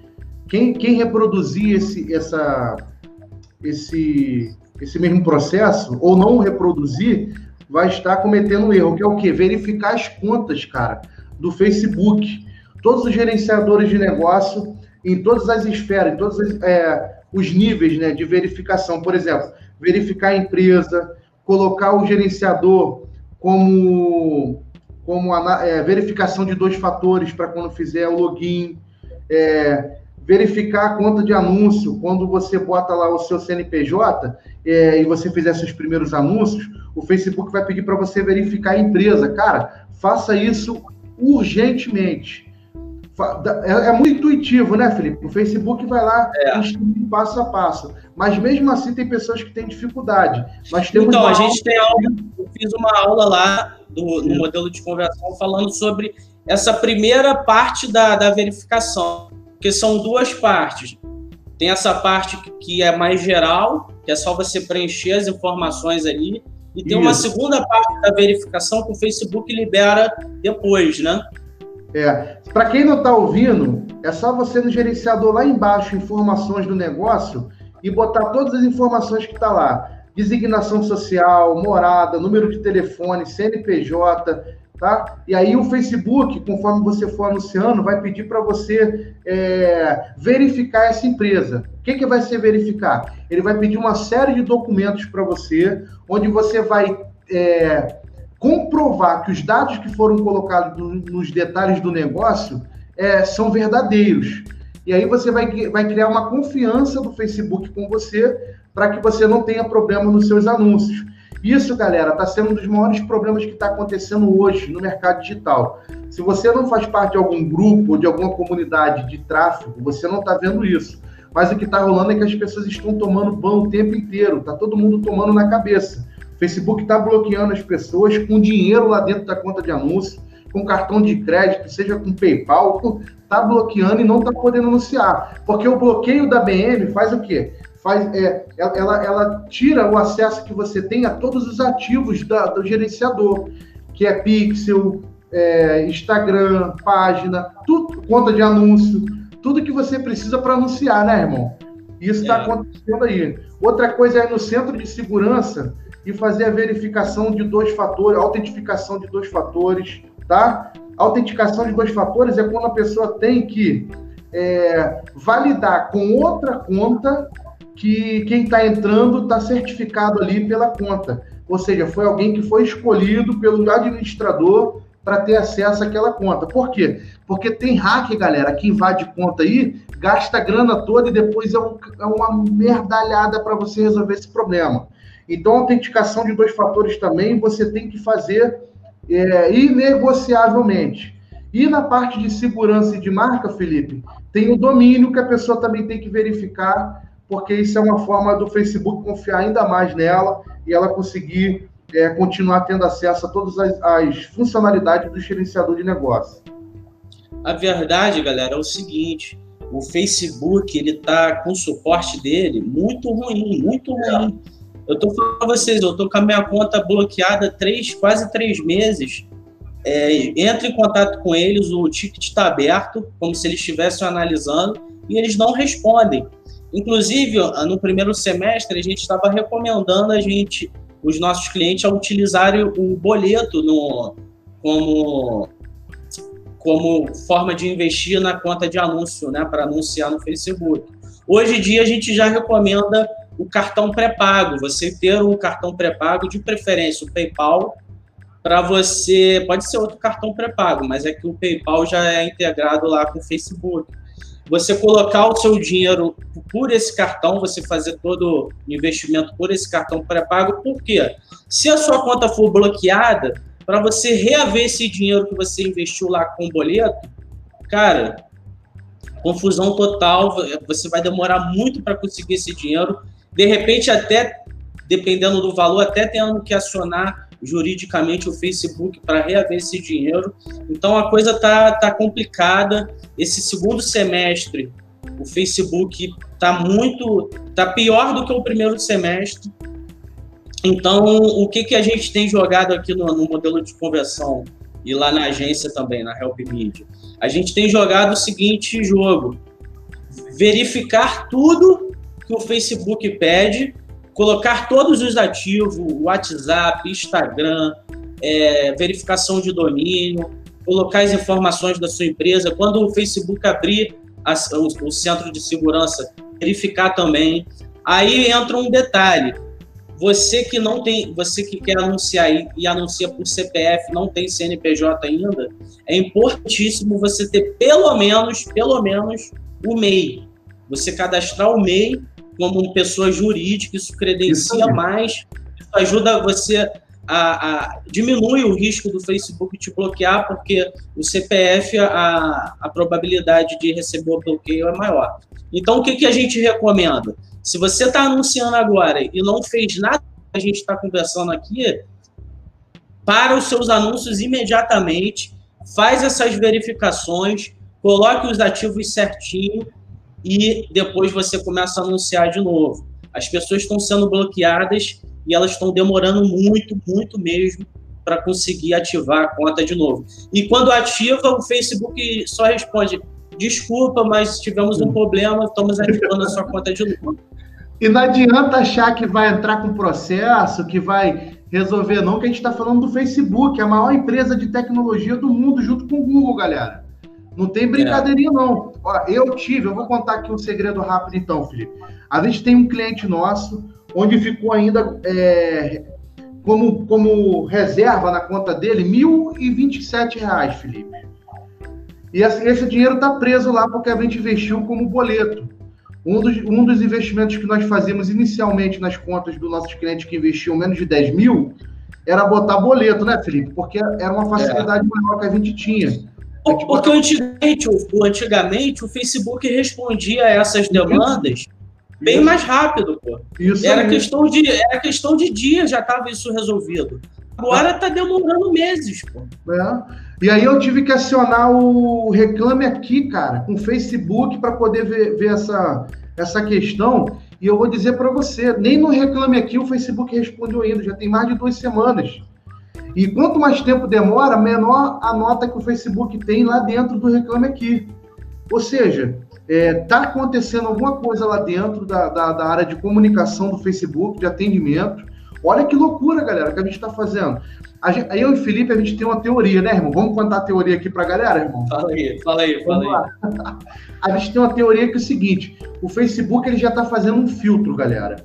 Speaker 2: quem, quem reproduzir esse, essa, esse, esse mesmo processo, ou não reproduzir, vai estar cometendo um erro, que é o quê? Verificar as contas, cara, do Facebook. Todos os gerenciadores de negócio, em todas as esferas, em todos as, é, os níveis né, de verificação. Por exemplo, verificar a empresa, colocar o gerenciador como, como a, é, verificação de dois fatores para quando fizer o login, é, verificar a conta de anúncio, quando você bota lá o seu CNPJ é, e você fizer seus primeiros anúncios, o Facebook vai pedir para você verificar a empresa. Cara, faça isso urgentemente. É, é, muito intuitivo, né, Felipe? O Facebook vai lá é. passo a passo. Mas mesmo assim tem pessoas que têm dificuldade. Mas
Speaker 1: então, a gente tem aula, eu fiz uma aula lá do, no modelo de conversão falando sobre essa primeira parte da, da verificação, que são duas partes. Tem essa parte que é mais geral, que é só você preencher as informações ali, e tem Isso. uma segunda parte da verificação que o Facebook libera depois, né?
Speaker 2: É. Para quem não está ouvindo, é só você no gerenciador lá embaixo, informações do negócio, e botar todas as informações que está lá. Designação social, morada, número de telefone, CNPJ, tá? E aí o Facebook, conforme você for anunciando, vai pedir para você é, verificar essa empresa. O que, que vai ser verificar? Ele vai pedir uma série de documentos para você, onde você vai é, comprovar que os dados que foram colocados no, nos detalhes do negócio é, são verdadeiros. E aí você vai, vai criar uma confiança do Facebook com você para que você não tenha problema nos seus anúncios. Isso, galera, está sendo um dos maiores problemas que está acontecendo hoje no mercado digital. Se você não faz parte de algum grupo ou de alguma comunidade de tráfego, você não está vendo isso. Mas o que está rolando é que as pessoas estão tomando ban o tempo inteiro, está todo mundo tomando na cabeça. Facebook está bloqueando as pessoas com dinheiro lá dentro da conta de anúncio, com cartão de crédito, seja com PayPal, está bloqueando e não está podendo anunciar. Porque o bloqueio da BM faz o quê? Faz, é, ela, ela tira o acesso que você tem a todos os ativos da, do gerenciador, que é Pixel, é, Instagram, página, tudo, conta de anúncio, tudo que você precisa para anunciar, né, irmão? Isso está é. acontecendo aí. Outra coisa é no centro de segurança, e fazer a verificação de dois fatores, autentificação de dois fatores, tá? Autenticação de dois fatores é quando a pessoa tem que é, validar com outra conta que quem está entrando está certificado ali pela conta. Ou seja, foi alguém que foi escolhido pelo administrador para ter acesso àquela conta. Por quê? Porque tem hack, galera, que invade conta aí, gasta a grana toda e depois é, um, é uma merdalhada para você resolver esse problema. Então, autenticação de dois fatores também você tem que fazer é, inegociavelmente. E na parte de segurança e de marca, Felipe, tem o domínio que a pessoa também tem que verificar, porque isso é uma forma do Facebook confiar ainda mais nela e ela conseguir é, continuar tendo acesso a todas as, as funcionalidades do gerenciador de negócio.
Speaker 1: A verdade, galera, é o seguinte: o Facebook ele tá com o suporte dele muito ruim, muito ruim. É. Eu tô falando pra vocês, eu tô com a minha conta bloqueada três, quase três meses. É, entra em contato com eles, o ticket está aberto, como se eles estivessem analisando, e eles não respondem. Inclusive, no primeiro semestre, a gente estava recomendando a gente, os nossos clientes, a utilizarem o boleto no, como, como forma de investir na conta de anúncio, né, para anunciar no Facebook. Hoje em dia, a gente já recomenda o cartão pré-pago, você ter um cartão pré-pago, de preferência o PayPal, para você. Pode ser outro cartão pré-pago, mas é que o PayPal já é integrado lá com o Facebook. Você colocar o seu dinheiro por esse cartão, você fazer todo o investimento por esse cartão pré-pago, por quê? Se a sua conta for bloqueada, para você reaver esse dinheiro que você investiu lá com o boleto, cara, confusão total, você vai demorar muito para conseguir esse dinheiro de repente, até dependendo do valor, até tendo que acionar juridicamente o Facebook para reaver esse dinheiro. Então a coisa tá, tá complicada. Esse segundo semestre, o Facebook tá muito, tá pior do que o primeiro semestre. Então, o que, que a gente tem jogado aqui no, no modelo de conversão e lá na agência também, na Help Media? A gente tem jogado o seguinte jogo: verificar tudo que o Facebook pede, colocar todos os ativos, WhatsApp, Instagram, é, verificação de domínio, colocar as informações da sua empresa. Quando o Facebook abrir a, o, o centro de segurança, verificar também. Aí entra um detalhe. Você que não tem, você que quer anunciar e, e anuncia por CPF, não tem CNPJ ainda, é importantíssimo você ter pelo menos, pelo menos o MEI. Você cadastrar o MEI como pessoa jurídica, isso credencia isso mais, isso ajuda você a, a, diminui o risco do Facebook te bloquear, porque o CPF, a, a probabilidade de receber o bloqueio é maior. Então, o que, que a gente recomenda? Se você está anunciando agora e não fez nada que a gente está conversando aqui, para os seus anúncios imediatamente, faz essas verificações, coloque os ativos certinho e depois você começa a anunciar de novo. As pessoas estão sendo bloqueadas e elas estão demorando muito, muito mesmo para conseguir ativar a conta de novo. E quando ativa, o Facebook só responde: desculpa, mas tivemos um problema, estamos ativando a sua conta de novo.
Speaker 2: E não adianta achar que vai entrar com processo, que vai resolver, não, que a gente está falando do Facebook, a maior empresa de tecnologia do mundo, junto com o Google, galera. Não tem brincadeirinha, é. não. Ó, eu tive, eu vou contar aqui um segredo rápido, então, Felipe. A gente tem um cliente nosso, onde ficou ainda é, como, como reserva na conta dele R$ 1.027, Felipe. E esse, esse dinheiro está preso lá porque a gente investiu como boleto. Um dos, um dos investimentos que nós fazíamos inicialmente nas contas dos nossos clientes que investiam menos de 10 mil era botar boleto, né, Felipe? Porque era uma facilidade é. maior que a gente tinha.
Speaker 1: Porque botava... antigamente, o, antigamente o Facebook respondia a essas demandas bem isso. mais rápido, pô. Isso era questão de era questão de dias já estava isso resolvido. Agora está demorando meses, pô.
Speaker 2: É. E aí eu tive que acionar o Reclame Aqui, cara, com o Facebook para poder ver, ver essa, essa questão. E eu vou dizer para você, nem no Reclame Aqui o Facebook respondeu ainda, já tem mais de duas semanas. E quanto mais tempo demora, menor a nota que o Facebook tem lá dentro do Reclame Aqui. Ou seja, está é, tá acontecendo alguma coisa lá dentro da, da, da, área de comunicação do Facebook, de atendimento. Olha que loucura, galera, que a gente está fazendo. Gente, eu e o Felipe, a gente tem uma teoria, né, irmão? Vamos contar a teoria aqui para a galera, irmão?
Speaker 1: Fala aí, fala aí, fala aí. (laughs)
Speaker 2: a gente tem uma teoria que é o seguinte: o Facebook ele já está fazendo um filtro, galera.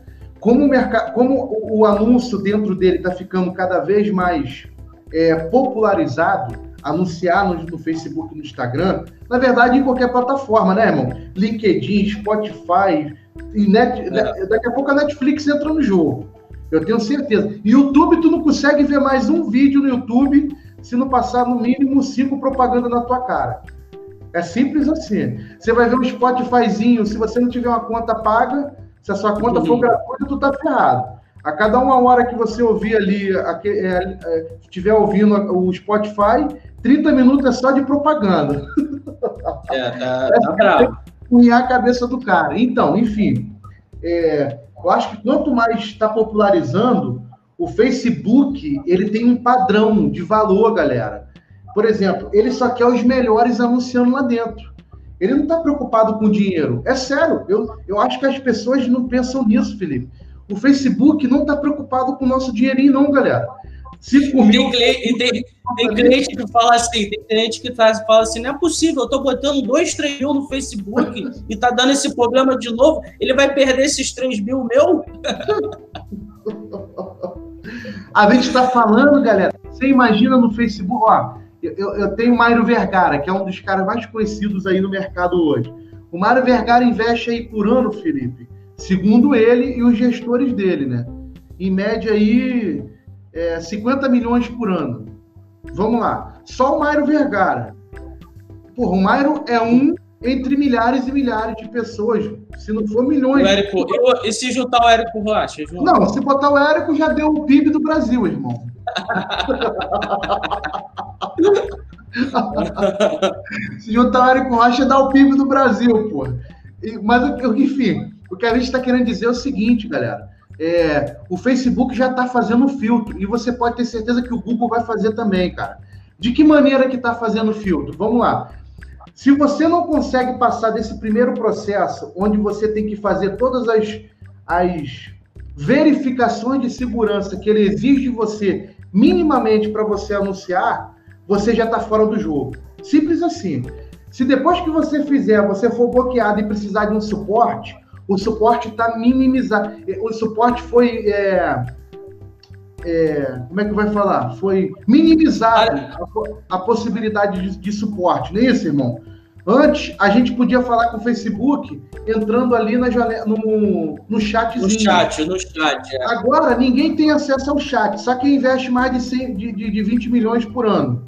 Speaker 2: Como o, mercado, como o anúncio dentro dele está ficando cada vez mais é, popularizado, anunciar no, no Facebook e no Instagram, na verdade, em qualquer plataforma, né, irmão? LinkedIn, Spotify, net, é. daqui a pouco a Netflix entra no jogo. Eu tenho certeza. YouTube, tu não consegue ver mais um vídeo no YouTube se não passar no mínimo cinco propagandas na tua cara. É simples assim. Você vai ver um Spotifyzinho, se você não tiver uma conta paga, se a sua conta for gratuita, tu tá ferrado. A cada uma hora que você ouvir ali, estiver é, é, ouvindo o Spotify, 30 minutos é só de propaganda.
Speaker 1: É, tá, (laughs) tá bravo.
Speaker 2: Cunhar a cabeça do cara. Então, enfim, é, eu acho que quanto mais está popularizando, o Facebook ele tem um padrão de valor, galera. Por exemplo, ele só quer os melhores anunciando lá dentro. Ele não está preocupado com dinheiro. É sério, eu, eu acho que as pessoas não pensam nisso, Felipe. O Facebook não está preocupado com o nosso dinheirinho, não, galera.
Speaker 1: Se comigo, tem, tem, tem cliente que fala assim, tem cliente que fala assim, não é possível, eu tô botando 2, 3 mil no Facebook e tá dando esse problema de novo, ele vai perder esses 3 mil meu? (laughs)
Speaker 2: A gente está falando, galera, você imagina no Facebook, ó, eu, eu tenho o Mário Vergara, que é um dos caras mais conhecidos aí no mercado hoje. O Mário Vergara investe aí por ano, Felipe, segundo ele e os gestores dele, né? Em média aí, é, 50 milhões por ano. Vamos lá. Só o Mário Vergara. Porra, o Mário é um entre milhares e milhares de pessoas. Se não for milhões. O
Speaker 1: Érico, eu, e se juntar o Érico Rocha?
Speaker 2: Não, se botar o Érico, já deu o PIB do Brasil, irmão. (laughs) (laughs) se juntar o Érico Rocha, dá o PIB do Brasil, pô. Mas, enfim, o que a gente está querendo dizer é o seguinte, galera. É, o Facebook já está fazendo filtro e você pode ter certeza que o Google vai fazer também, cara. De que maneira que está fazendo filtro? Vamos lá. Se você não consegue passar desse primeiro processo, onde você tem que fazer todas as, as verificações de segurança que ele exige de você, minimamente para você anunciar, você já está fora do jogo. Simples assim. Se depois que você fizer, você for bloqueado e precisar de um suporte, o suporte está minimizado. O suporte foi. É, é, como é que vai falar? Foi minimizado a, a possibilidade de, de, suporte, não é isso, irmão? Antes, a gente podia falar com o Facebook entrando ali na janela, no, no chatzinho.
Speaker 1: No chat, no chat. É.
Speaker 2: Agora, ninguém tem acesso ao chat, só quem investe mais de, 100, de, de, de 20 milhões por ano.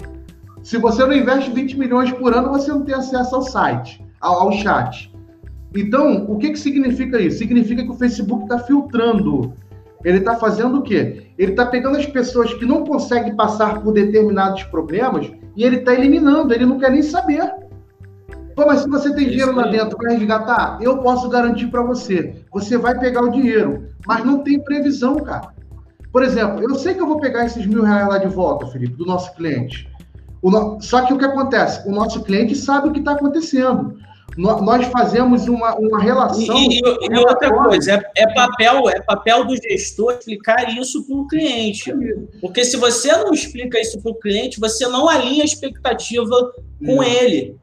Speaker 2: Se você não investe 20 milhões por ano, você não tem acesso ao site, ao, ao chat. Então, o que, que significa isso? Significa que o Facebook está filtrando. Ele está fazendo o quê? Ele está pegando as pessoas que não conseguem passar por determinados problemas e ele está eliminando, ele não quer nem saber. Pô, mas se você tem dinheiro lá dentro para resgatar, eu posso garantir para você. Você vai pegar o dinheiro, mas não tem previsão, cara. Por exemplo, eu sei que eu vou pegar esses mil reais lá de volta, Felipe, do nosso cliente. No... Só que o que acontece? O nosso cliente sabe o que está acontecendo. Nós fazemos uma, uma relação.
Speaker 1: E, e, e outra coisa, é, é, papel, é papel do gestor explicar isso para o cliente. Porque se você não explica isso para o cliente, você não alinha a expectativa com ele.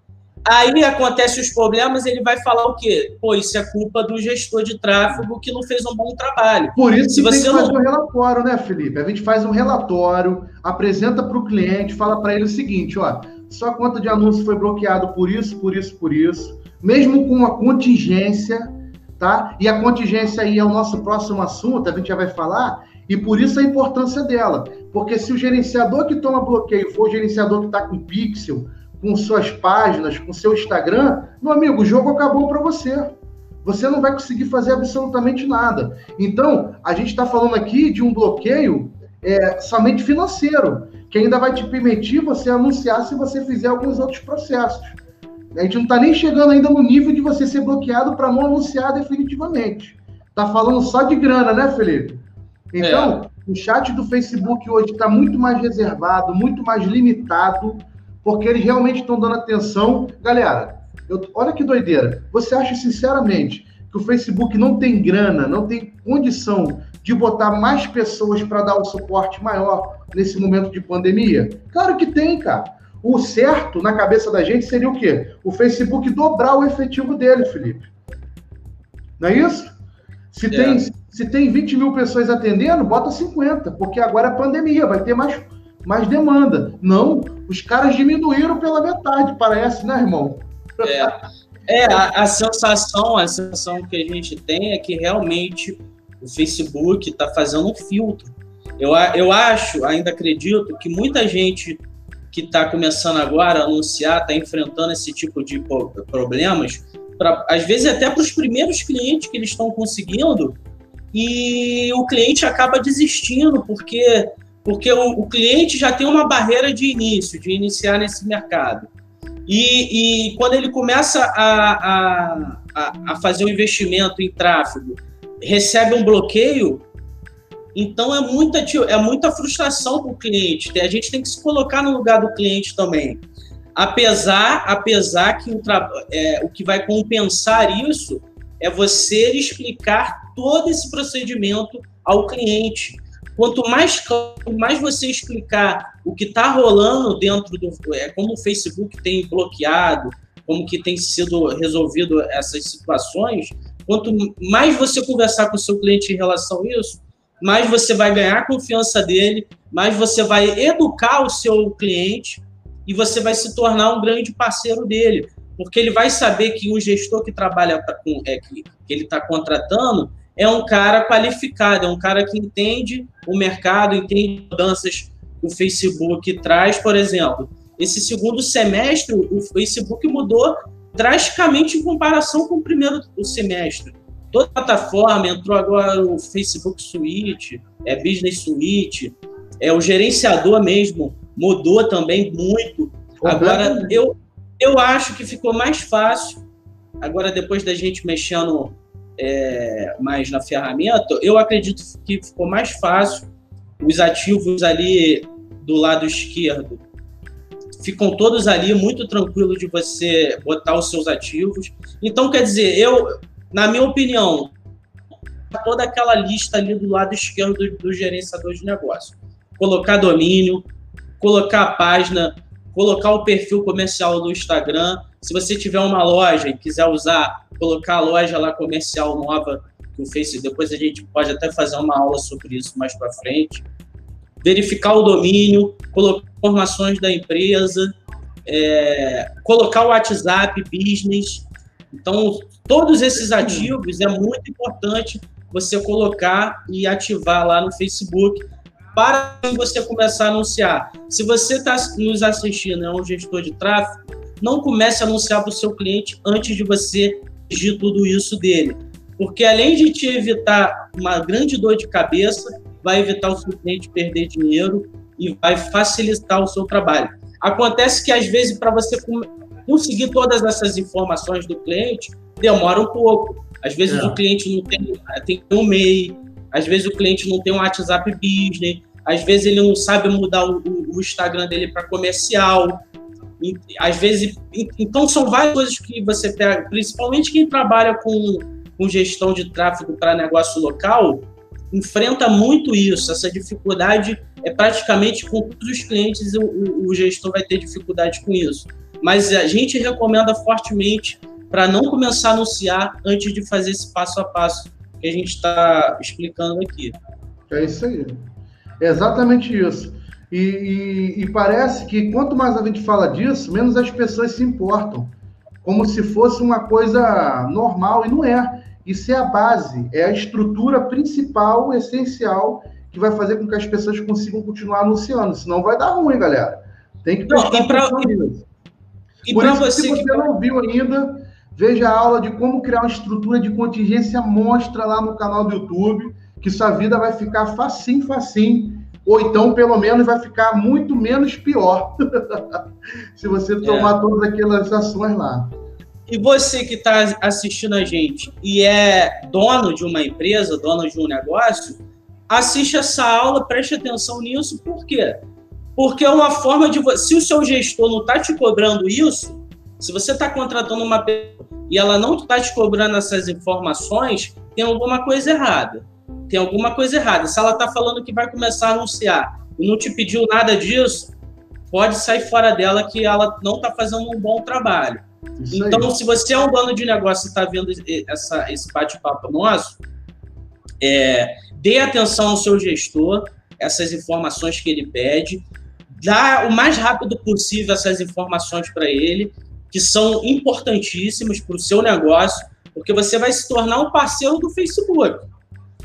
Speaker 1: Aí acontecem os problemas, ele vai falar o quê? Pô, isso é culpa do gestor de tráfego que não fez um bom trabalho.
Speaker 2: Por isso Se você tem que não... um relatório, né, Felipe? A gente faz um relatório, apresenta para o cliente, fala para ele o seguinte, ó, sua conta de anúncio foi bloqueado por isso, por isso, por isso, mesmo com uma contingência, tá? E a contingência aí é o nosso próximo assunto, a gente já vai falar, e por isso a importância dela. Porque se o gerenciador que toma bloqueio for o gerenciador que está com pixel, com suas páginas, com seu Instagram, meu amigo, o jogo acabou para você. Você não vai conseguir fazer absolutamente nada. Então, a gente está falando aqui de um bloqueio é, somente financeiro, que ainda vai te permitir você anunciar se você fizer alguns outros processos. A gente não está nem chegando ainda no nível de você ser bloqueado para não anunciar definitivamente. Está falando só de grana, né, Felipe? Então, é. o chat do Facebook hoje está muito mais reservado, muito mais limitado porque eles realmente estão dando atenção. Galera, eu, olha que doideira. Você acha sinceramente que o Facebook não tem grana, não tem condição de botar mais pessoas para dar um suporte maior nesse momento de pandemia? Claro que tem, cara. O certo na cabeça da gente seria o quê? O Facebook dobrar o efetivo dele, Felipe. Não é isso? Se, é. tem, se tem 20 mil pessoas atendendo, bota 50, porque agora é pandemia, vai ter mais, mais demanda. Não, os caras diminuíram pela metade, parece, né, irmão?
Speaker 1: É, é a, a, sensação, a sensação que a gente tem é que realmente o Facebook está fazendo um filtro. Eu, eu acho, ainda acredito, que muita gente que está começando agora a anunciar, está enfrentando esse tipo de problemas, pra, às vezes até para os primeiros clientes que eles estão conseguindo, e o cliente acaba desistindo, porque porque o, o, cliente já tem uma barreira de início, de iniciar nesse mercado. E, e quando ele começa a, a, a, fazer um investimento em tráfego, recebe um bloqueio, então é muita, é muita frustração para o cliente. A gente tem que se colocar no lugar do cliente também. Apesar, apesar que o, é, o que vai compensar isso é você explicar todo esse procedimento ao cliente Quanto mais, mais você explicar o que está rolando dentro do. É, como o Facebook tem bloqueado, como que tem sido resolvido essas situações, quanto mais você conversar com o seu cliente em relação a isso, mais você vai ganhar a confiança dele, mais você vai educar o seu cliente e você vai se tornar um grande parceiro dele, porque ele vai saber que o gestor que trabalha com, é, que, que ele está contratando, é um cara qualificado, é um cara que entende o mercado, entende mudanças que o Facebook traz, por exemplo. Esse segundo semestre, o Facebook mudou drasticamente em comparação com o primeiro semestre. Toda a plataforma entrou agora o Facebook Suite, é Business Suite, é o gerenciador mesmo mudou também muito. Agora eu eu acho que ficou mais fácil agora depois da gente mexendo é, mais na ferramenta, eu acredito que ficou mais fácil. Os ativos ali do lado esquerdo ficam todos ali muito tranquilo de você botar os seus ativos. Então, quer dizer, eu, na minha opinião, toda aquela lista ali do lado esquerdo do, do gerenciador de negócio. Colocar domínio, colocar a página, colocar o perfil comercial no Instagram. Se você tiver uma loja e quiser usar, colocar a loja lá comercial nova que o Face, depois a gente pode até fazer uma aula sobre isso mais para frente. Verificar o domínio, colocar informações da empresa, é, colocar o WhatsApp Business. Então, todos esses ativos é muito importante você colocar e ativar lá no Facebook para você começar a anunciar. Se você está nos assistindo, é um gestor de tráfego, não comece a anunciar para o seu cliente antes de você exigir tudo isso dele. Porque além de te evitar uma grande dor de cabeça, vai evitar o seu cliente perder dinheiro e vai facilitar o seu trabalho. Acontece que às vezes para você conseguir todas essas informações do cliente demora um pouco. Às vezes é. o cliente não tem, tem um e-mail, às vezes o cliente não tem um WhatsApp Business, às vezes ele não sabe mudar o, o Instagram dele para comercial. Às vezes, então são várias coisas que você pega, principalmente quem trabalha com, com gestão de tráfego para negócio local, enfrenta muito isso, essa dificuldade é praticamente com todos os clientes o, o, o gestor vai ter dificuldade com isso. Mas a gente recomenda fortemente para não começar a anunciar antes de fazer esse passo a passo que a gente está explicando aqui.
Speaker 2: É isso aí. É exatamente isso. E, e, e, parece que quanto mais a gente fala disso, menos as pessoas se importam. Como se fosse uma coisa normal, e não é. Isso é a base, é a estrutura principal, essencial, que vai fazer com que as pessoas consigam continuar anunciando. Senão vai dar ruim, galera. Tem que prestar
Speaker 1: atenção nisso.
Speaker 2: E Por isso, você se você que... não viu ainda, veja a aula de como criar uma estrutura de contingência monstra lá no canal do YouTube que sua vida vai ficar facinho, facinho. Ou então, pelo menos, vai ficar muito menos pior (laughs) se você tomar é. todas aquelas ações lá.
Speaker 1: E você que está assistindo a gente e é dono de uma empresa, dono de um negócio, assiste essa aula, preste atenção nisso, por quê? Porque é uma forma de. Se o seu gestor não está te cobrando isso, se você está contratando uma pessoa e ela não está te cobrando essas informações, tem alguma coisa errada tem alguma coisa errada. Se ela está falando que vai começar a anunciar e não te pediu nada disso, pode sair fora dela que ela não está fazendo um bom trabalho. Isso então, aí. se você é um dono de negócio e está vendo essa, esse bate-papo nosso, é, dê atenção ao seu gestor, essas informações que ele pede, dá o mais rápido possível essas informações para ele, que são importantíssimas para o seu negócio, porque você vai se tornar um parceiro do Facebook.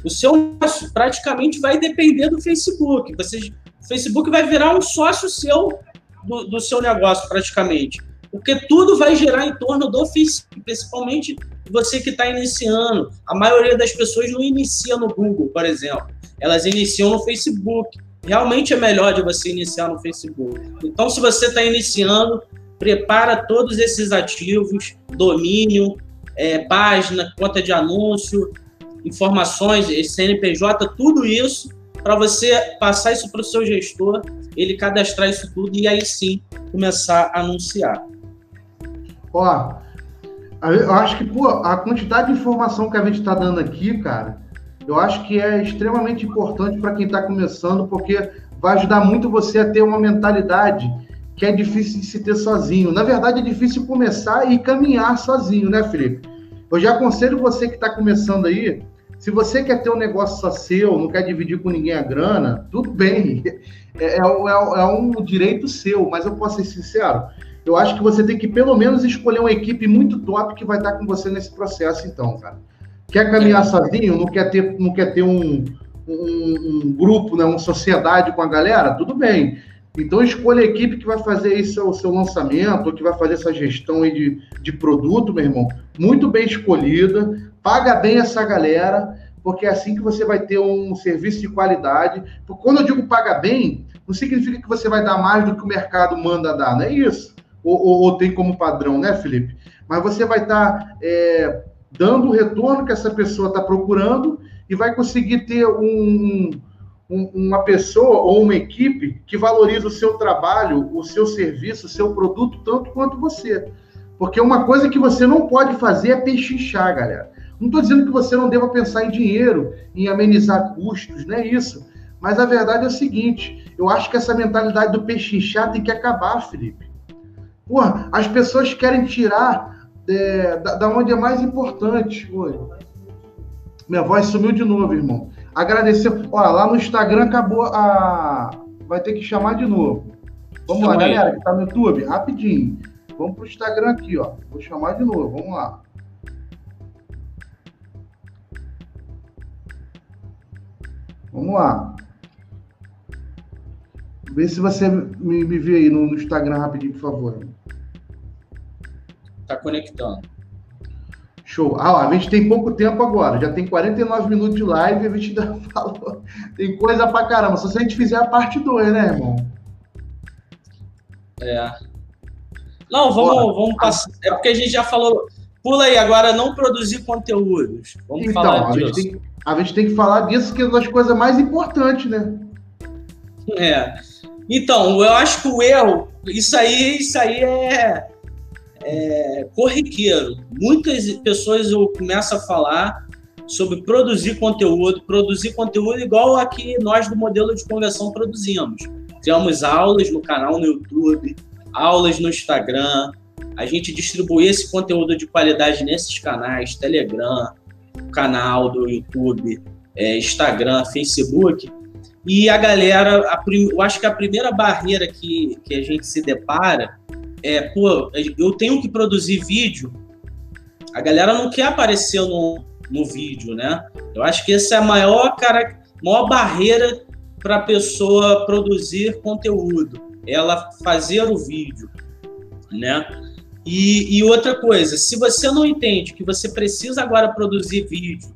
Speaker 1: O seu negócio praticamente vai depender do Facebook. Você, o Facebook vai virar um sócio seu do, do seu negócio, praticamente. Porque tudo vai gerar em torno do Facebook, principalmente você que está iniciando. A maioria das pessoas não inicia no Google, por exemplo. Elas iniciam no Facebook. Realmente é melhor de você iniciar no Facebook. Então, se você está iniciando, prepara todos esses ativos, domínio, é, página, conta de anúncio, informações, CNPJ, tudo isso, para você passar isso para o seu gestor, ele cadastrar isso tudo e aí sim começar a anunciar.
Speaker 2: Ó, eu acho que pô, a quantidade de informação que a gente está dando aqui, cara, eu acho que é extremamente importante para quem está começando, porque vai ajudar muito você a ter uma mentalidade que é difícil de se ter sozinho. Na verdade, é difícil começar e caminhar sozinho, né, Felipe? Eu já aconselho você que está começando aí, se você quer ter um negócio só seu, não quer dividir com ninguém a grana, tudo bem. (laughs) É, é, é, é, um direito seu, mas eu posso ser sincero. Eu acho que você tem que pelo menos escolher uma equipe muito top que vai estar com você nesse processo, então, cara. Quer caminhar sozinho? Não quer ter, não quer ter um, um, um grupo, né, uma sociedade com a galera? Tudo bem. Então escolha a equipe que vai fazer aí seu, seu lançamento, que vai fazer essa gestão aí de, de produto, meu irmão. Muito bem escolhida, paga bem essa galera, porque é assim que você vai ter um serviço de qualidade. Porque quando eu digo paga bem, não significa que você vai dar mais do que o mercado manda dar, não é isso? Ou, ou, ou tem como padrão, né, Felipe? Mas você vai estar tá, é, dando o retorno que essa pessoa está procurando e vai conseguir ter um, um, uma pessoa ou uma equipe que valoriza o seu trabalho, o seu serviço, o seu produto tanto quanto você. Porque uma coisa que você não pode fazer é pechinchar, galera. Não estou dizendo que você não deva pensar em dinheiro, em amenizar custos, não é isso. Mas a verdade é o seguinte: eu acho que essa mentalidade do pechinchar tem que acabar, Felipe. Porra, as pessoas querem tirar é, da, da, onde é mais importante. Oi. Minha voz sumiu de novo, irmão. Agradeceu. Olha, lá no Instagram acabou a. Vai ter que chamar de novo. Vamos Chama lá, aí. galera que tá no YouTube, rapidinho. Vamos pro Instagram aqui, ó. Vou chamar de novo, vamos lá. Vamos lá. Vê se você me, me vê aí no, no Instagram rapidinho, por favor.
Speaker 1: Tá conectando.
Speaker 2: Show. Ah, a gente tem pouco tempo agora, já tem 49 minutos de live e a gente ainda (laughs) falou. Tem coisa pra caramba. Só se a gente fizer a parte 2, né, irmão?
Speaker 1: É. Não, vamos, vamos passar. É porque a gente já falou. Pula aí, agora não produzir conteúdos. Vamos então, falar
Speaker 2: a disso. Gente tem, a gente tem que falar disso, que é uma das coisas mais importantes, né?
Speaker 1: É. Então, eu acho que o erro, isso aí, isso aí é, é corriqueiro. Muitas pessoas eu começo a falar sobre produzir conteúdo, produzir conteúdo igual aqui nós do modelo de conversão produzimos. Temos aulas no canal no YouTube, aulas no Instagram. A gente distribui esse conteúdo de qualidade nesses canais, Telegram, canal do YouTube, é, Instagram, Facebook. E a galera, a, eu acho que a primeira barreira que, que a gente se depara é, pô, eu tenho que produzir vídeo. A galera não quer aparecer no, no vídeo, né? Eu acho que essa é a maior, cara, maior barreira para a pessoa produzir conteúdo, ela fazer o vídeo, né? E, e, outra coisa, se você não entende que você precisa agora produzir vídeo,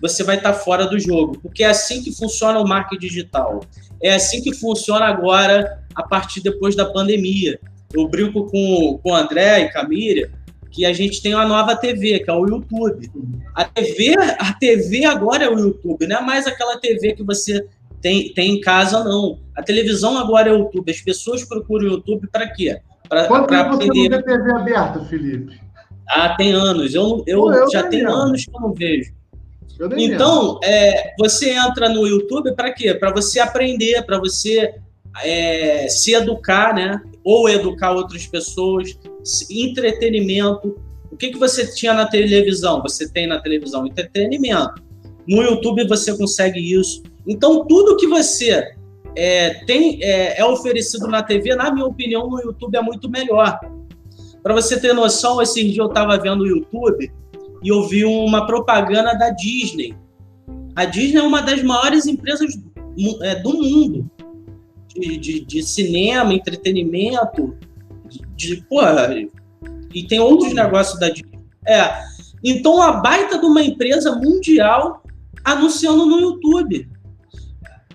Speaker 1: você vai estar tá fora do jogo, porque é assim que funciona o marketing digital. É assim que funciona agora a partir depois da pandemia. Eu brinco com, com o André e Camila que a gente tem uma nova TV, que é o YouTube. A TV, a TV agora é o YouTube, não é mais aquela TV que você tem, tem em casa, não. A televisão agora é o YouTube. As pessoas procuram o YouTube para quê?
Speaker 2: Tempo aprender... você não vê TV aberta, Felipe?
Speaker 1: Ah, tem anos. Eu, eu, Pô, eu já tenho anos que eu não vejo. Eu então, é, você entra no YouTube para quê? Para você aprender, para você é, se educar, né? Ou educar outras pessoas, entretenimento. O que, que você tinha na televisão? Você tem na televisão entretenimento. No YouTube você consegue isso. Então, tudo que você é, tem é, é, oferecido na TV, na minha opinião, no YouTube é muito melhor. Para você ter noção, esse dia eu estava vendo o YouTube e eu vi uma propaganda da Disney. A Disney é uma das maiores empresas é, do mundo de, de, de cinema, entretenimento, de, de porra, e tem outros negócios da Disney. É, então a baita de uma empresa mundial anunciando no YouTube.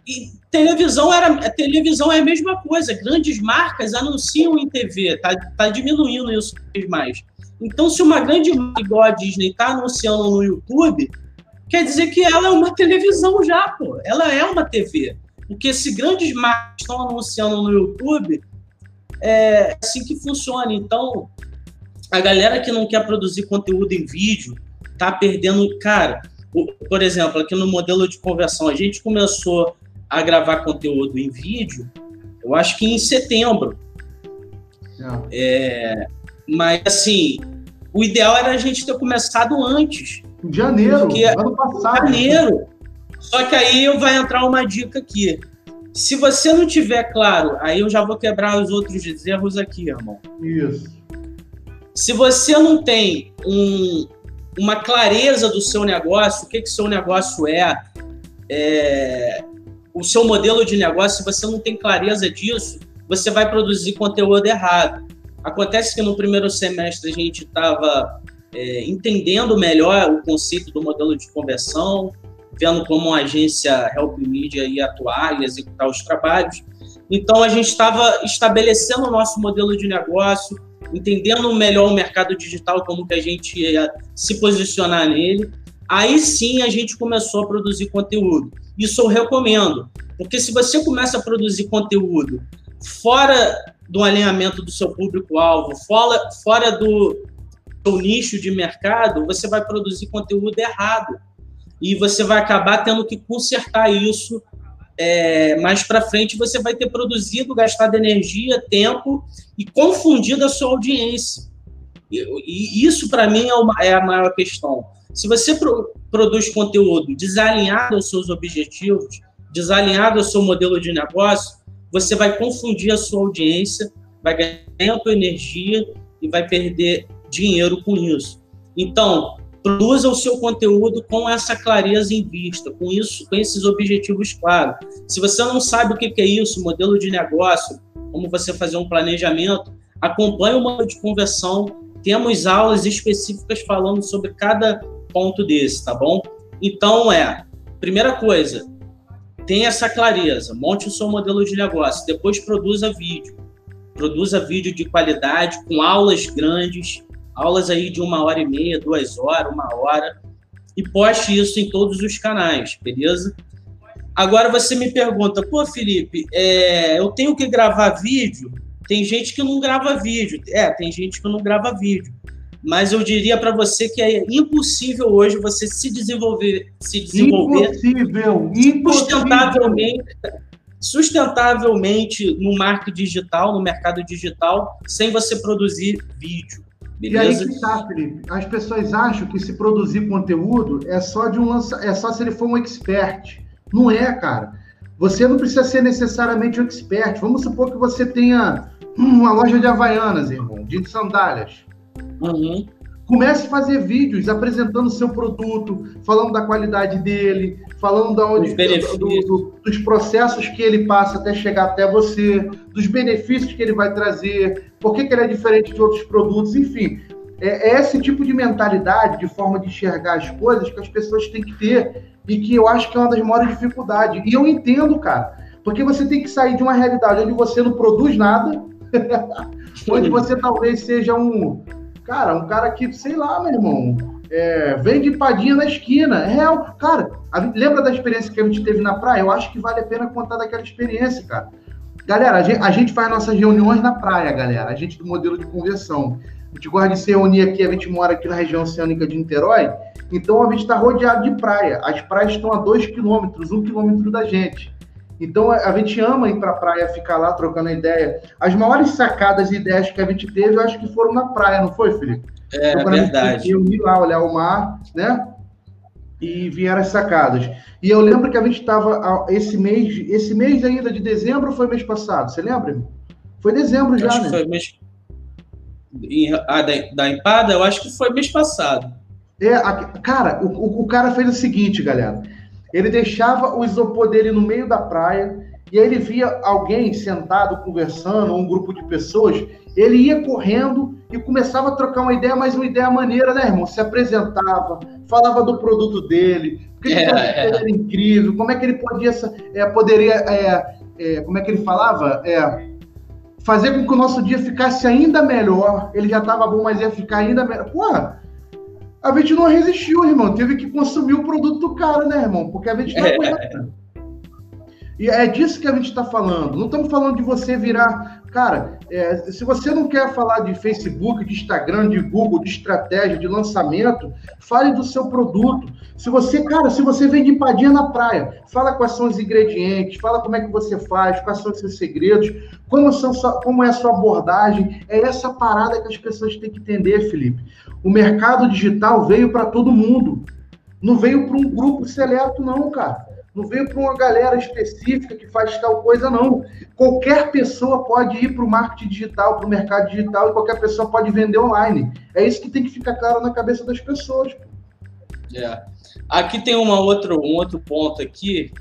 Speaker 1: E televisão era televisão é a mesma coisa. Grandes marcas anunciam em TV, tá, tá diminuindo isso mais. Então, se uma grande marca igual a Disney está anunciando no YouTube, quer dizer que ela é uma televisão já, pô. Ela é uma TV. Porque se grandes marcas estão anunciando no YouTube, é assim que funciona. Então, a galera que não quer produzir conteúdo em vídeo tá perdendo. Cara, por exemplo, aqui no modelo de conversão, a gente começou a gravar conteúdo em vídeo, eu acho que em setembro. É. é, mas, assim, o ideal era a gente ter começado antes.
Speaker 2: Em janeiro, porque, ano passado.
Speaker 1: janeiro. Só que aí vai entrar uma dica aqui. Se você não tiver claro, aí eu já vou quebrar os outros erros aqui, irmão.
Speaker 2: Isso.
Speaker 1: Se você não tem um, uma clareza do seu negócio, o que que seu negócio é, é, o seu modelo de negócio, se você não tem clareza disso, você vai produzir conteúdo errado. Acontece que no primeiro semestre a gente estava é, entendendo melhor o conceito do modelo de conversão, vendo como a agência Help Media ia atuar e executar os trabalhos. Então a gente estava estabelecendo o nosso modelo de negócio, entendendo melhor o mercado digital, como que a gente ia se posicionar nele, aí sim a gente começou a produzir conteúdo. Isso eu recomendo, porque se você começa a produzir conteúdo fora do alinhamento do seu público-alvo, fora, fora do, seu nicho de mercado, você vai produzir conteúdo errado. E você vai acabar tendo que consertar isso é, mais para frente. Você vai ter produzido, gastado energia, tempo e confundido a sua audiência. E, e isso, para mim, é, uma, é, a maior questão. Se você pro, produz conteúdo desalinhado aos seus objetivos, desalinhado ao seu modelo de negócio, você vai confundir a sua audiência, vai ganhar sua energia e vai perder dinheiro com isso. Então, produza o seu conteúdo com essa clareza em vista, com isso, com esses objetivos claros. Se você não sabe o que é isso, modelo de negócio, como você fazer um planejamento, acompanhe o modelo de conversão. Temos aulas específicas falando sobre cada ponto desse, tá bom? Então é, primeira coisa, tenha essa clareza, monte o seu modelo de negócio, depois produza vídeo. Produza vídeo de qualidade, com aulas grandes, aulas aí de uma hora e meia, duas horas, uma hora, e poste isso em todos os canais, beleza? Agora você me pergunta, pô, Felipe, é, eu tenho que gravar vídeo? Tem gente que não grava vídeo. É, tem gente que não grava vídeo mas eu diria para você que é impossível hoje você se desenvolver, se desenvolver
Speaker 2: impossível,
Speaker 1: sustentavelmente, sustentavelmente no marketing digital, no mercado digital, sem você produzir vídeo. Beleza?
Speaker 2: E aí que tá, Felipe. As pessoas acham que se produzir conteúdo é só de um lança... é só se ele for um expert. Não é, cara. Você não precisa ser necessariamente um expert. Vamos supor que você tenha uma loja de havaianas, irmão, de sandálias. Uhum. Comece a fazer vídeos apresentando o seu produto, falando da qualidade dele, falando da onde, do, do, dos processos que ele passa até chegar até você, dos benefícios que ele vai trazer, por que, que ele é diferente de outros produtos, enfim. É, é esse tipo de mentalidade, de forma de enxergar as coisas que as pessoas têm que ter e que eu acho que é uma das maiores dificuldades. E eu entendo, cara, porque você tem que sair de uma realidade onde você não produz nada, (laughs) onde você talvez seja um, Cara, um cara que, sei lá, meu irmão, é, vende empadinha na esquina. É real. Cara, a, lembra da experiência que a gente teve na praia? Eu acho que vale a pena contar daquela experiência, cara. Galera, a gente, a gente faz nossas reuniões na praia, galera. A gente do modelo de conversão. A gente gosta de se reunir aqui, a gente mora aqui na região oceânica de Niterói, então a gente está rodeado de praia. As praias estão a dois quilômetros, um quilômetro da gente. Então a gente ama ir para a praia, ficar lá trocando ideia. As maiores sacadas e ideias que a gente teve, eu acho que foram na praia, não foi, Felipe?
Speaker 1: É, então, verdade.
Speaker 2: Eu ir lá olhar o mar, né? E vieram as sacadas. E eu lembro que a gente estava esse mês, esse mês ainda de dezembro foi mês passado, você lembra? Foi dezembro já, acho né? foi mês.
Speaker 1: Ah, da, da empada, eu acho que foi mês passado.
Speaker 2: É, a, cara, o, o cara fez o seguinte, galera. Ele deixava o isopor dele no meio da praia e aí ele via alguém sentado conversando, um grupo de pessoas, ele ia correndo e começava a trocar uma ideia, mas uma ideia maneira, né, irmão? Se apresentava, falava do produto dele, porque é, é. era incrível, como é que ele podia, é, poderia, é, é, como é que ele falava? É, fazer com que o nosso dia ficasse ainda melhor. Ele já estava bom, mas ia ficar ainda melhor. Porra, a gente não resistiu, irmão. Teve que consumir o produto do cara, né, irmão? Porque a gente não é. aguenta. E é disso que a gente está falando. Não estamos falando de você virar. Cara, é, se você não quer falar de Facebook, de Instagram, de Google, de estratégia, de lançamento, fale do seu produto. Se você, cara, se você vende empadinha na praia, fala quais são os ingredientes, fala como é que você faz, quais são os seus segredos, como, são como é a sua abordagem. É essa parada que as pessoas têm que entender, Felipe. O mercado digital veio para todo mundo. Não veio para um grupo seleto, não, cara. Não veio para uma galera específica que faz tal coisa, não. Qualquer pessoa pode ir para o marketing digital, para o mercado digital, e qualquer pessoa pode vender online. É isso que tem que ficar claro na cabeça das pessoas.
Speaker 1: É. Aqui tem uma outra, um outro ponto aqui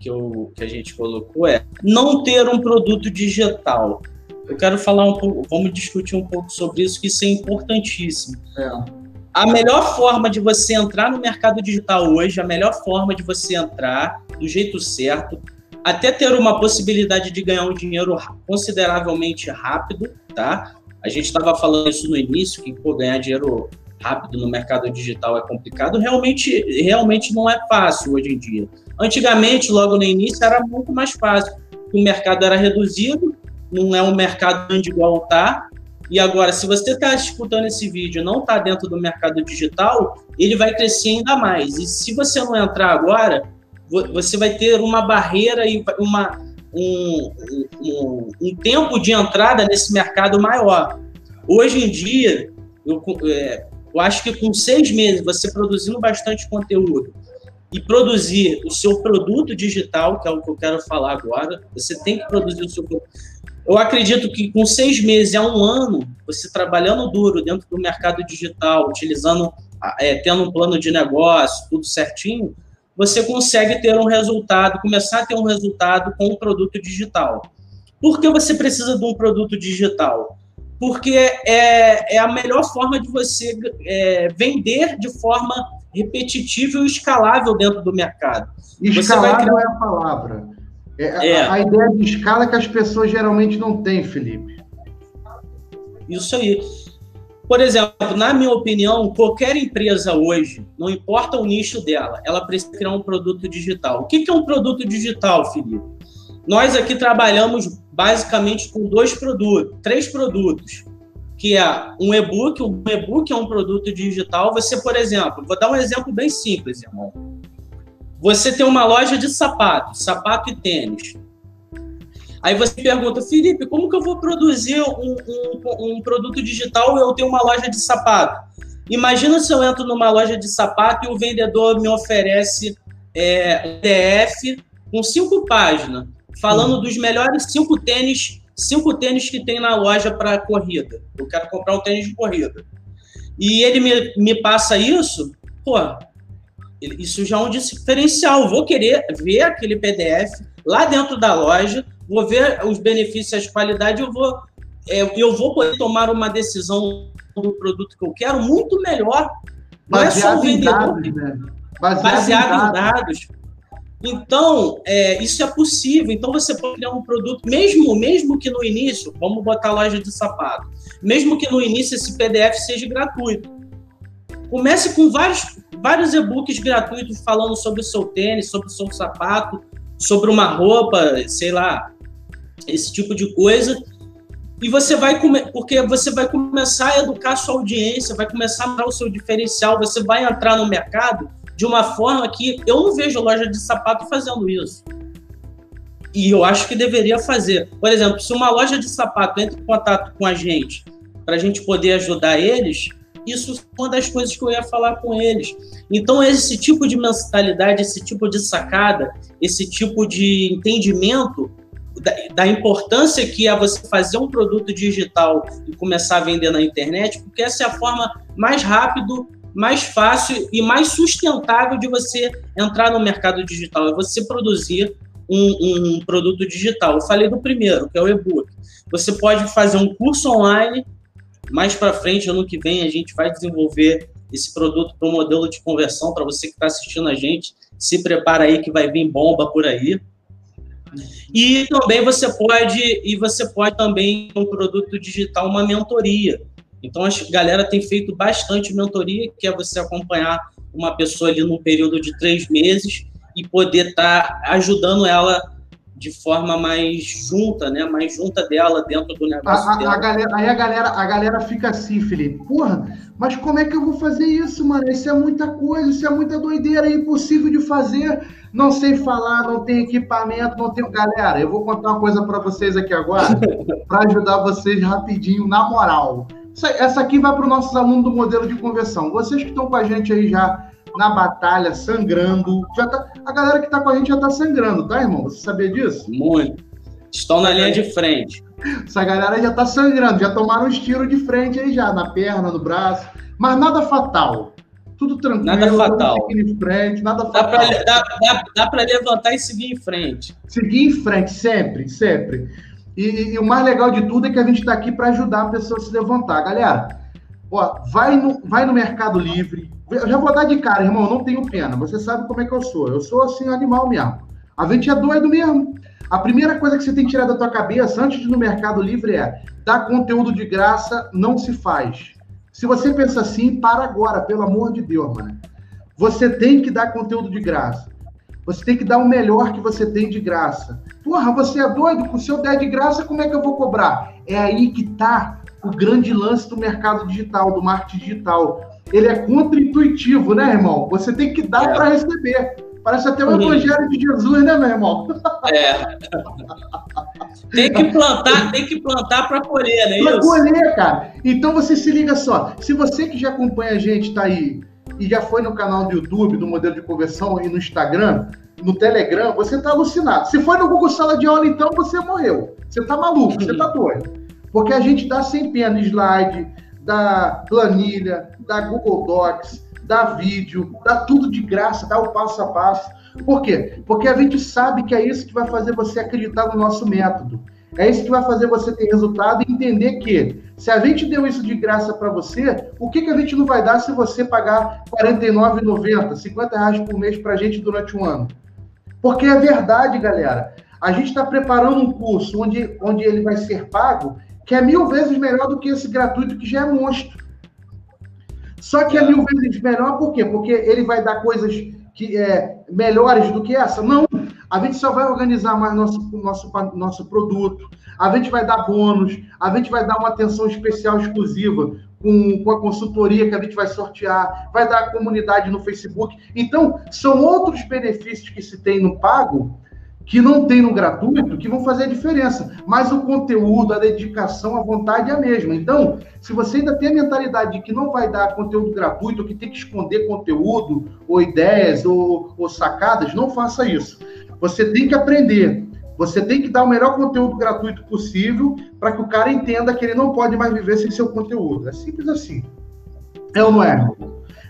Speaker 1: que, eu, que a gente colocou, é não ter um produto digital. Eu quero falar um pouco, vamos discutir um pouco sobre isso, que isso é importantíssimo. É. A melhor forma de você entrar no mercado digital hoje, a melhor forma de você entrar do jeito certo, até ter uma possibilidade de ganhar um dinheiro consideravelmente rápido, tá? A gente estava falando isso no início, que pô, ganhar dinheiro rápido no mercado digital é complicado. Realmente, realmente não é fácil hoje em dia. Antigamente, logo no início, era muito mais fácil. O mercado era reduzido, não é um mercado grande igual tá, E agora, se você está escutando esse vídeo não está dentro do mercado digital, ele vai crescer ainda mais. E se você não entrar agora, você vai ter uma barreira e uma, um, um, um tempo de entrada nesse mercado maior. Hoje em dia, eu, é, eu acho que com seis meses, você produzindo bastante conteúdo e produzir o seu produto digital, que é o que eu quero falar agora, você tem que produzir o seu produto eu acredito que com seis meses a um ano, você trabalhando duro dentro do mercado digital, utilizando, é, tendo um plano de negócio, tudo certinho, você consegue ter um resultado, começar a ter um resultado com o produto digital. Por que você precisa de um produto digital? Porque é, é a melhor forma de você é, vender de forma repetitiva e escalável dentro do mercado.
Speaker 2: Escalável criar... é a palavra. É, é. A, a, ideia de escala que as pessoas geralmente não têm, Felipe.
Speaker 1: Isso aí. Por exemplo, na minha opinião, qualquer empresa hoje, não importa o nicho dela, ela precisa criar um produto digital. O que é um produto digital, Felipe? Nós aqui trabalhamos basicamente com dois produtos, três produtos, que é um e-book. O e-book é um produto digital. Você, por exemplo, vou dar um exemplo bem simples, irmão. Você tem uma loja de sapato, sapato e tênis. Aí você pergunta, Felipe, como que eu vou produzir um, um, um produto digital e eu tenho uma loja de sapato? Imagina se eu entro numa loja de sapato e o vendedor me oferece é, um PDF com cinco páginas, falando dos melhores cinco tênis, cinco tênis que tem na loja para corrida. Eu quero comprar um tênis de corrida. E ele me, me passa isso, pô, isso já é um diferencial. Vou querer ver aquele PDF lá dentro da loja, vou ver os benefícios, as qualidades, eu vou, é, eu vou poder tomar uma decisão do produto que eu quero muito melhor. Não é só o vendedor. Dados, né? Baseado, baseado em, dados. dados. Então, é, isso é possível. Então, você pode criar um produto, mesmo, mesmo que no início, vamos botar loja de sapato, mesmo que no início esse PDF seja gratuito. Comece com vários, vários e-books gratuitos falando sobre o seu tênis, sobre o seu sapato, sobre uma roupa, sei lá, esse tipo de coisa. E você vai porque você vai começar a educar a sua audiência, vai começar a dar o seu diferencial, você vai entrar no mercado de uma forma que eu não vejo loja de sapato fazendo isso. E eu acho que deveria fazer. Por exemplo, se uma loja de sapato entra em contato com a gente para a gente poder ajudar eles, isso é uma das coisas que eu ia falar com eles. Então, esse tipo de mentalidade, esse tipo de sacada, esse tipo de entendimento da, da, importância que é você fazer um produto digital e começar a vender na internet, porque essa é a forma mais rápido, mais fácil e mais sustentável de você entrar no mercado digital, é você produzir um, um produto digital. Eu falei do primeiro, que é o e-book. Você pode fazer um curso online mais para frente, ano que vem, a gente vai desenvolver esse produto para um modelo de conversão para você que está assistindo a gente. Se prepara aí que vai vir bomba por aí. E também você pode e você pode também um produto digital uma mentoria. Então a galera tem feito bastante mentoria, que é você acompanhar uma pessoa ali num período de três meses e poder estar tá ajudando ela de forma mais junta, né? Mais junta dela dentro do negócio.
Speaker 2: A,
Speaker 1: dela.
Speaker 2: A galera, aí a galera, a galera fica assim, Felipe. Porra, mas como é que eu vou fazer isso, mano? Isso é muita coisa, isso é muita doideira, é impossível de fazer. Não sei falar, não tem equipamento, não tenho. Galera, eu vou contar uma coisa para vocês aqui agora, (laughs) para ajudar vocês rapidinho, na moral. Essa aqui vai para os nossos alunos do modelo de conversão. Vocês que estão com a gente aí já na batalha, sangrando. Já tá, a galera que está com a gente já está sangrando, tá, irmão? Você sabia disso?
Speaker 1: Muito. Estão na linha de frente.
Speaker 2: Essa galera já está sangrando, já tomaram uns tiros de frente aí já, na perna, no braço. Mas nada fatal. Tudo tranquilo.
Speaker 1: Nada fatal.
Speaker 2: Em frente, nada
Speaker 1: dá
Speaker 2: fatal.
Speaker 1: Pra, dá, dá, dá para levantar e seguir em frente.
Speaker 2: Seguir em frente, sempre, sempre. E, e o mais legal de tudo é que a gente está aqui para ajudar a pessoa a se levantar. Galera, ó, vai, no, vai no Mercado Livre, eu já vou dar de cara, irmão, não tenho pena. Você sabe como é que eu sou. Eu sou assim, animal mesmo. A gente é doido mesmo. A primeira coisa que você tem que tirar da tua cabeça antes de ir no Mercado Livre é dar conteúdo de graça não se faz. Se você pensa assim, para agora, pelo amor de Deus, mano. Você tem que dar conteúdo de graça. Você tem que dar o melhor que você tem de graça. Porra, você é doido? O seu 10 de graça, como é que eu vou cobrar? É aí que tá o grande lance do mercado digital, do marketing digital. Ele é contra-intuitivo, né, irmão? Você tem que dar é. para receber. Parece até o uhum. evangelho de Jesus, né, meu irmão? (laughs) É.
Speaker 1: Tem que plantar, tem que plantar para colher, né? Para
Speaker 2: colher, cara. Então você se liga só. Se você que já acompanha a gente tá aí e já foi no canal do YouTube do modelo de conversão e no Instagram, no Telegram, você tá alucinado. Se foi no Google Sala de Aula, então você morreu. Você tá maluco, você tá doido. Porque a gente dá sem pena slide, da planilha, da Google Docs, dá vídeo, dá tudo de graça, dá o passo a passo. Por quê? Porque a gente sabe que é isso que vai fazer você acreditar no nosso método. É isso que vai fazer você ter resultado e entender que se a gente deu isso de graça para você, o que, que a gente não vai dar se você pagar R$ 49,90, 50 reais por mês para a gente durante um ano? Porque é verdade, galera. A gente está preparando um curso onde, onde ele vai ser pago, que é mil vezes melhor do que esse gratuito que já é monstro. Só que é mil vezes melhor por quê? Porque ele vai dar coisas que é, melhores do que essa? Não. A gente só vai organizar mais nosso, nosso, nosso produto, a gente vai dar bônus, a gente vai dar uma atenção especial exclusiva com, com a consultoria que a gente vai sortear, vai dar a comunidade no Facebook. Então, são outros benefícios que se tem no pago que não tem no gratuito, que vão fazer a diferença. Mas o conteúdo, a dedicação, a vontade é a mesma. Então, se você ainda tem a mentalidade de que não vai dar conteúdo gratuito, ou que tem que esconder conteúdo, ou ideias, ou, ou sacadas, não faça isso. Você tem que aprender. Você tem que dar o melhor conteúdo gratuito possível para que o cara entenda que ele não pode mais viver sem seu conteúdo. É simples assim. É ou não é?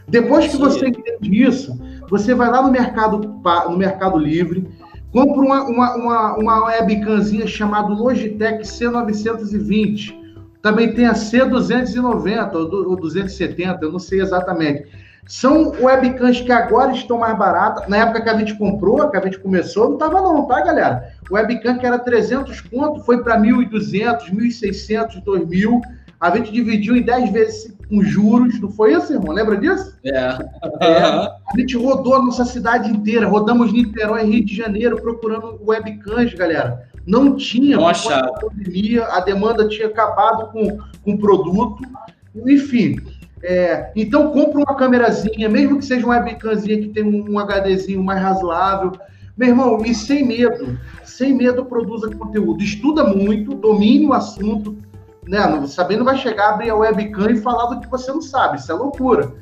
Speaker 2: Depois que você entende isso, você vai lá no mercado, no mercado livre, Compra uma, uma, uma, uma webcamzinha chamada Logitech C920. Também tem a C290 ou 270, eu não sei exatamente. São webcams que agora estão mais baratas. Na época que a gente comprou, que a gente começou, não estava não, tá, galera? Webcam que era 300 conto foi para 1.200, 1.600, 2.000. A gente dividiu em 10 vezes com juros, não foi isso, irmão? Lembra disso?
Speaker 1: É.
Speaker 2: é. A gente rodou a nossa cidade inteira, rodamos Niterói, Rio de Janeiro, procurando webcams, galera. Não tinha,
Speaker 1: não
Speaker 2: a pandemia, a demanda tinha acabado com, com o produto. Enfim, é, então compra uma câmerazinha, mesmo que seja uma webcamzinha que tem um, um HDzinho mais razoável. Meu irmão, e sem medo, sem medo produza conteúdo. Estuda muito, domine o assunto, né? Sabendo vai chegar, abrir a webcam e falar do que você não sabe, isso é loucura.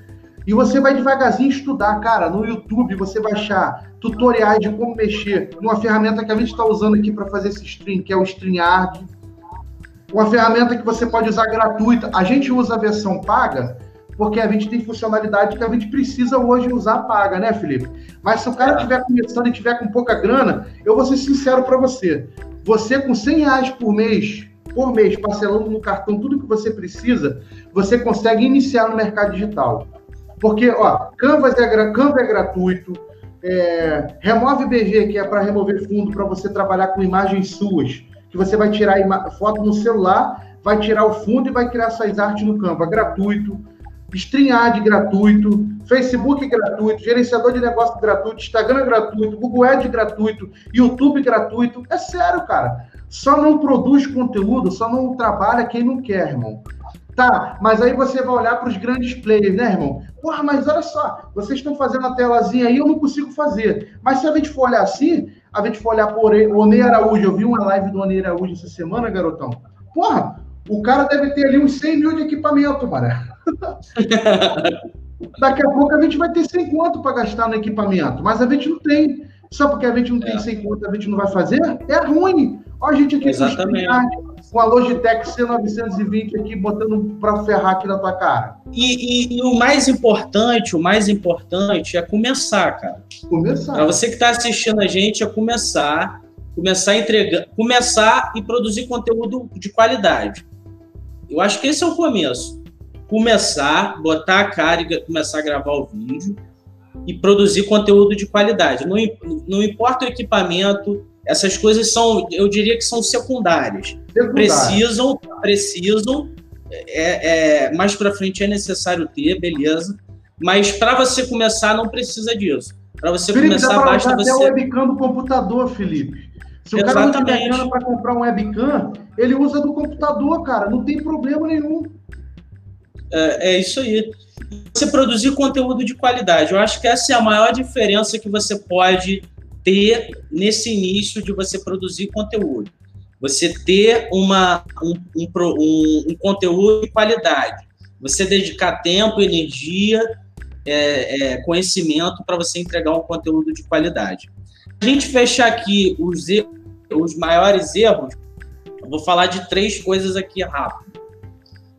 Speaker 2: E você vai devagarzinho estudar, cara. No YouTube você vai achar tutoriais de como mexer numa ferramenta que a gente está usando aqui para fazer esse stream, que é o StreamYard. Uma ferramenta que você pode usar gratuita. A gente usa a versão paga porque a gente tem funcionalidade que a gente precisa hoje usar paga, né, Felipe? Mas se o cara estiver começando e tiver com pouca grana, eu vou ser sincero para você. Você com 100 reais por mês por mês, parcelando no cartão tudo que você precisa, você consegue iniciar no mercado digital. Porque, ó, Canvas é, Canva é gratuito, é, Remove BG, que é para remover fundo, para você trabalhar com imagens suas, que você vai tirar foto no celular, vai tirar o fundo e vai criar suas artes no Canva, gratuito. StreamYard gratuito, Facebook gratuito, gerenciador de negócio gratuito, Instagram gratuito, Google Ads gratuito, YouTube gratuito. É sério, cara. Só não produz conteúdo, só não trabalha quem não quer, irmão. Tá, mas aí você vai olhar para os grandes players, né, irmão? Porra, mas olha só, vocês estão fazendo a telazinha aí, eu não consigo fazer. Mas se a gente for olhar assim, a gente for olhar por o Onei Araújo, eu vi uma live do Onei Araújo essa semana, garotão. Porra, o cara deve ter ali uns 100 mil de equipamento, maré. (laughs) Daqui a pouco a gente vai ter 100 quanto para gastar no equipamento, mas a gente não tem. Só porque a gente não é. tem 100 quanto, a gente não vai fazer? É ruim. Olha a gente aqui
Speaker 1: Exatamente.
Speaker 2: com a Logitech C920 aqui, botando para ferrar aqui na tua cara.
Speaker 1: E, e, e, o mais importante, o mais importante é começar, cara.
Speaker 2: Começar.
Speaker 1: Para você que está assistindo a gente, é começar, começar a entregar, começar e produzir conteúdo de qualidade. Eu acho que esse é o começo. Começar, botar a cara e começar a gravar o vídeo e produzir conteúdo de qualidade. Não, não importa o equipamento, essas coisas são, eu diria que são secundárias. Secundário. Precisam, precisam, é, é mais para frente é necessário ter, beleza. Mas para você começar, não precisa disso. Para você
Speaker 2: Felipe,
Speaker 1: começar, basta você.
Speaker 2: até o webcam do computador, Felipe. Se o cara não tiver grana para comprar um webcam, ele usa do computador, cara. Não tem problema nenhum.
Speaker 1: É, é isso aí. Você produzir conteúdo de qualidade. Eu acho que essa é a maior diferença que você pode ter nesse início de você produzir conteúdo. Você ter uma, um, um, um, um conteúdo de qualidade. Você dedicar tempo, energia, é, é, conhecimento para você entregar um conteúdo de qualidade. A gente fechar aqui os, os maiores erros, eu vou falar de três coisas aqui rápido.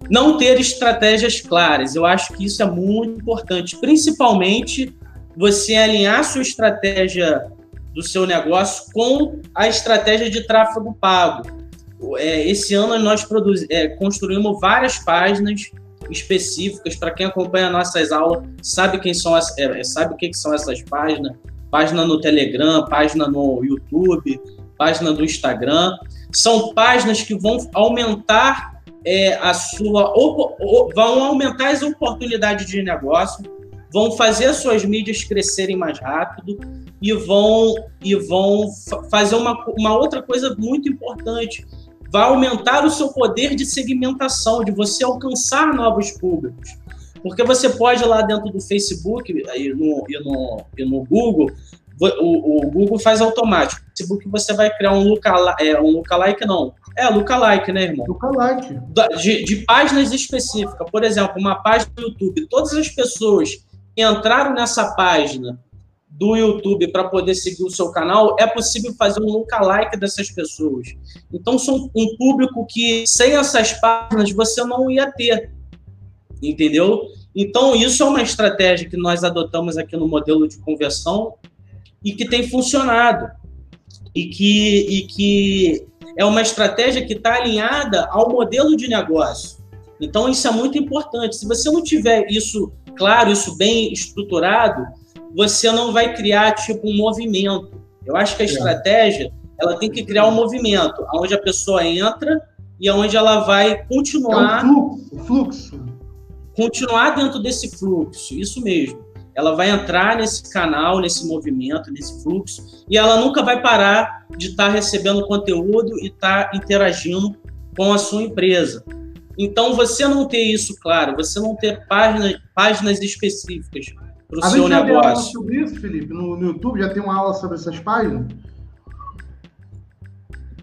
Speaker 1: Não ter estratégias claras, eu acho que isso é muito importante, principalmente você alinhar sua estratégia do seu negócio com a estratégia de tráfego pago. É, esse ano nós produz, é, construímos várias páginas específicas. Para quem acompanha nossas aulas sabe quem são as, é, sabe o que, que são essas páginas? Página no Telegram página no YouTube página do Instagram. São páginas que vão aumentar é, a sua vão aumentar as oportunidades de negócio vão fazer as suas mídias crescerem mais rápido e vão e vão fazer uma, uma outra coisa muito importante vai aumentar o seu poder de segmentação, de você alcançar novos públicos. Porque você pode lá dentro do Facebook e no, e no, e no Google, o, o, Google faz automático. No Facebook você vai criar um lookalike, é, um lookalike não. É, lookalike, né, irmão?
Speaker 2: Lookalike.
Speaker 1: De, de páginas específicas. Por exemplo, uma página do YouTube. Todas as pessoas entraram nessa página do YouTube para poder seguir o seu canal, é possível fazer um lookalike dessas pessoas. Então, são um público que, sem essas páginas, você não ia ter. Entendeu? Então, isso é uma estratégia que nós adotamos aqui no modelo de conversão e que tem funcionado. E que, e que é uma estratégia que está alinhada ao modelo de negócio. Então, isso é muito importante. Se você não tiver isso claro, isso bem estruturado, você não vai criar tipo um movimento. Eu acho que a é. estratégia ela tem que criar um movimento, onde a pessoa entra e onde ela vai continuar.
Speaker 2: É um fluxo, fluxo.
Speaker 1: Continuar dentro desse fluxo, isso mesmo. Ela vai entrar nesse canal, nesse movimento, nesse fluxo, e ela nunca vai parar de estar tá recebendo conteúdo e estar tá interagindo com a sua empresa. Então, você não ter isso claro, você não ter páginas, páginas específicas para o seu
Speaker 2: já
Speaker 1: negócio.
Speaker 2: Aula sobre isso, Felipe? No, no, YouTube já tem uma aula sobre essas páginas?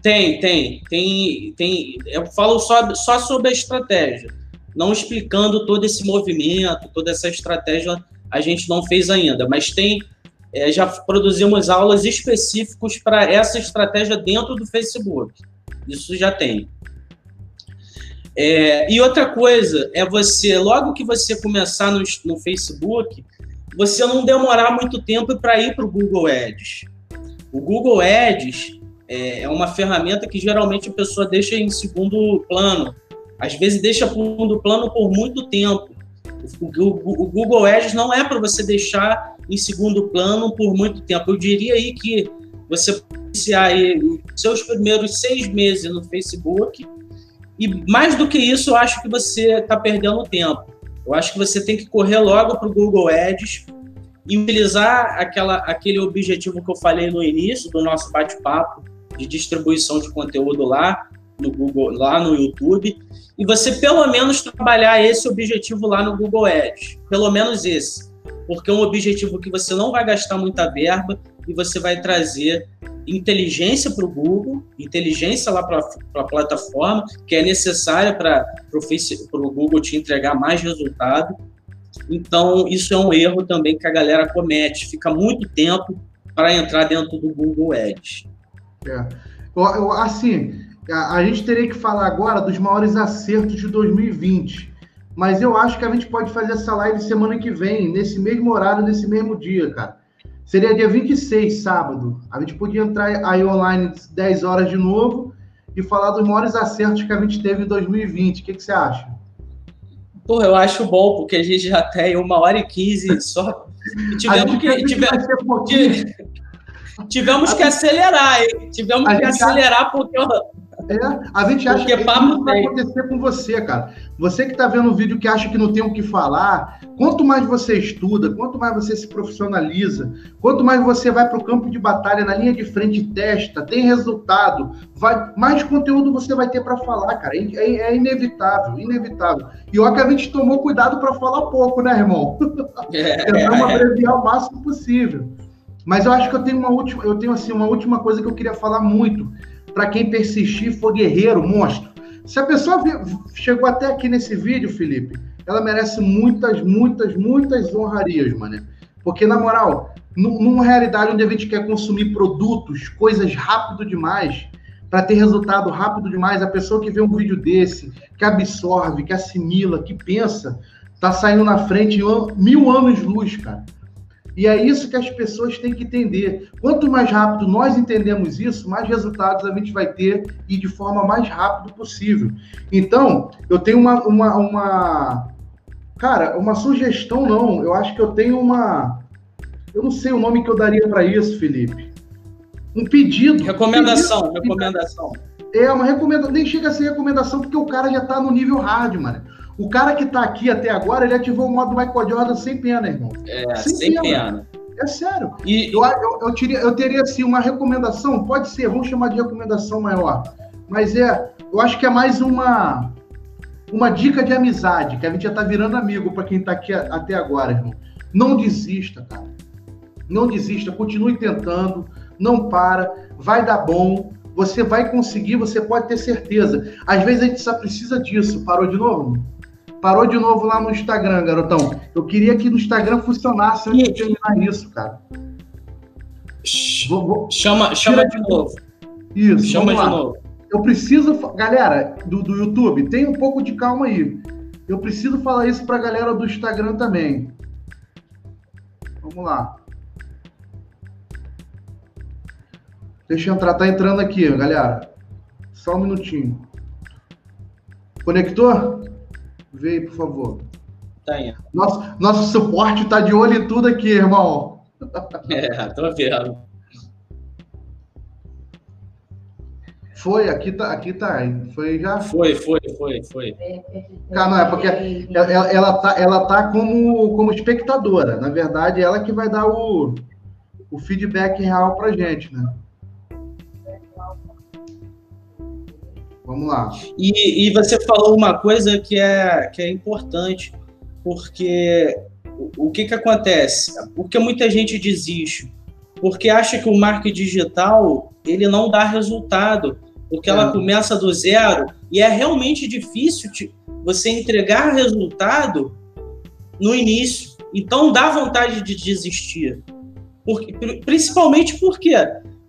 Speaker 1: Tem, tem, tem, tem. Eu falo só, só sobre a estratégia, não explicando todo esse movimento, toda essa estratégia a gente não fez ainda, mas tem. É, já produzimos aulas específicas para essa estratégia dentro do Facebook. Isso já tem. É, e outra coisa é você, logo que você começar no, no Facebook, você não demorar muito tempo para ir para o Google Ads. O Google Ads é, é uma ferramenta que geralmente a pessoa deixa em segundo plano. Às vezes deixa segundo plano por muito tempo. O, o, o Google Ads não é para você deixar em segundo plano por muito tempo. Eu diria aí que você iniciar aí os seus primeiros seis meses no Facebook e mais do que isso, eu acho que você está perdendo tempo. Eu acho que você tem que correr logo para o Google Ads e utilizar aquela, aquele objetivo que eu falei no início do nosso bate-papo de distribuição de conteúdo lá no Google, lá no YouTube, e você pelo menos trabalhar esse objetivo lá no Google Ads, pelo menos esse, porque é um objetivo que você não vai gastar muita verba e você vai trazer inteligência para o Google, inteligência lá para a plataforma, que é necessária para o Google te entregar mais resultado. Então, isso é um erro também que a galera comete, fica muito tempo para entrar dentro do Google Ads.
Speaker 2: É. Eu, eu, assim, a, a gente teria que falar agora dos maiores acertos de 2020. Mas eu acho que a gente pode fazer essa live semana que vem, nesse mesmo horário, nesse mesmo dia, cara. Seria dia 26, sábado. A gente podia entrar aí online 10 horas de novo e falar dos maiores acertos que a gente teve em 2020. O que, que você acha?
Speaker 1: Pô, eu acho bom, porque a gente já tem uma hora e quinze só. E tivemos que, (laughs) tivemos, que, tivemos que acelerar, hein? Tivemos a que acelerar porque.
Speaker 2: É, a gente acha porque que
Speaker 1: papo
Speaker 2: vai acontecer com você, cara. Você que está vendo o vídeo que acha que não tem o que falar, Quanto mais você estuda, quanto mais você se profissionaliza, quanto mais você vai para o campo de batalha, na linha de frente, testa, tem resultado, vai, mais conteúdo você vai ter para falar, cara. É, é, é, inevitável, inevitável. E ó que a gente tomou cuidado para falar pouco, né, irmão? É. (laughs) Tentamos abreviar o máximo possível. Mas eu acho que eu tenho uma última, eu tenho assim uma última coisa que eu queria falar muito para quem persistir for guerreiro, monstro. Se a pessoa chegou até aqui nesse vídeo, Felipe, ela merece muitas, muitas, muitas honrarias, mano. Porque, na moral, numa realidade onde a gente quer consumir produtos, coisas rápido demais, para ter resultado rápido demais, a pessoa que vê um vídeo desse, que absorve, que assimila, que pensa, tá saindo na frente mil anos luz, cara. E é isso que as pessoas têm que entender. Quanto mais rápido nós entendemos isso, mais resultados a gente vai ter e de forma mais rápida possível. Então, eu tenho uma, uma, uma, Cara, uma sugestão não. Eu acho que eu tenho uma. Eu não sei o nome que eu daria para isso, Felipe. Um pedido.
Speaker 1: Recomendação, pedido, recomendação.
Speaker 2: É, uma recomendação. Nem chega a ser recomendação, porque o cara já tá no nível hard, mano. O cara que tá aqui até agora, ele ativou o modo Michael Jordan sem pena, irmão.
Speaker 1: É, sem, sem pena. pena.
Speaker 2: É sério. E, eu, eu, eu, teria, eu teria, assim, uma recomendação, pode ser, vamos chamar de recomendação maior. Mas é, eu acho que é mais uma uma dica de amizade, que a gente já tá virando amigo para quem tá aqui até agora, irmão. Não desista, cara. Não desista, continue tentando, não para, vai dar bom, você vai conseguir, você pode ter certeza. Às vezes a gente só precisa disso. Parou de novo? Parou de novo lá no Instagram, garotão. Eu queria que no Instagram funcionasse antes de terminar isso, cara.
Speaker 1: Vou, vou... Chama, chama de novo.
Speaker 2: Isso, chama de novo. Eu preciso. Galera do, do YouTube, tem um pouco de calma aí. Eu preciso falar isso pra galera do Instagram também. Vamos lá. Deixa eu entrar. Tá entrando aqui, galera. Só um minutinho. Conector? Vê aí, por favor.
Speaker 1: Tá aí.
Speaker 2: Nosso, nosso suporte tá de olho em tudo aqui, irmão. (laughs)
Speaker 1: É, tô vendo.
Speaker 2: Foi, aqui tá, aqui tá. Foi já.
Speaker 1: Foi, foi, foi, foi.
Speaker 2: Cara, não, é porque ela, ela, tá, ela tá como, como espectadora. Na verdade, ela que vai dar o, o feedback real pra gente, né? Vamos lá.
Speaker 1: E, e você falou uma coisa que é, que é importante, porque o, o que, que acontece? Porque muita gente desiste. Porque acha que o marketing digital ele não dá resultado porque ela é. começa do zero e é realmente difícil você entregar resultado no início. Então dá vontade de desistir. Porque, principalmente por quê?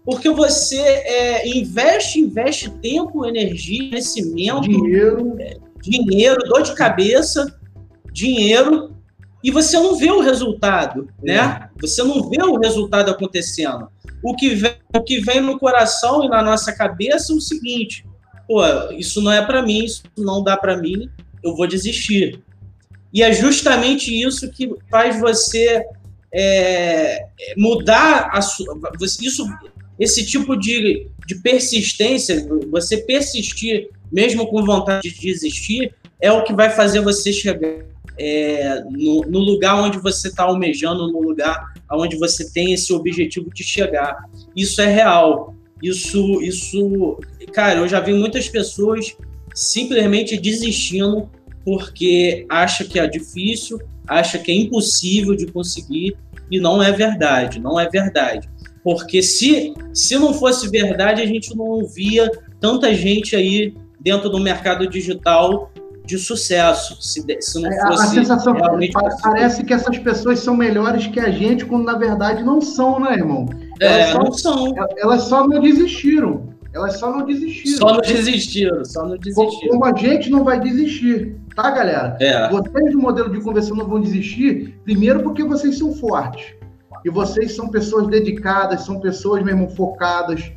Speaker 1: Porque você é, investe, investe tempo, energia, conhecimento,
Speaker 2: dinheiro.
Speaker 1: É, dinheiro, dor de cabeça, dinheiro, e você não vê o resultado, é. né? Você não vê o resultado acontecendo o que vem, o que vem no coração e na nossa cabeça é o seguinte: pô, isso não é para mim, isso não dá para mim, eu vou desistir. E é justamente isso que faz você é, mudar a sua, isso, esse tipo de, de persistência, você persistir mesmo com vontade de desistir, é o que vai fazer você chegar é, no, no, lugar onde você está almejando, no lugar onde você tem esse objetivo de chegar. Isso é real. Isso, isso, cara, eu já vi muitas pessoas simplesmente desistindo porque acha que é difícil, acha que é impossível de conseguir e não é verdade, não é verdade. Porque se, se não fosse verdade, a gente não via tanta gente aí dentro do mercado digital de sucesso. Se, se não fosse
Speaker 2: a sensação realmente parece que essas pessoas são melhores que a gente, quando na verdade não são, né, irmão?
Speaker 1: Elas é, só, não são.
Speaker 2: Elas só não desistiram. Elas só não desistiram.
Speaker 1: Só não desistiram, só não desistiram.
Speaker 2: Como a gente não vai desistir, tá, galera?
Speaker 1: É.
Speaker 2: Vocês do modelo de conversão não vão desistir, primeiro porque vocês são fortes. E vocês são pessoas dedicadas, são pessoas mesmo focadas.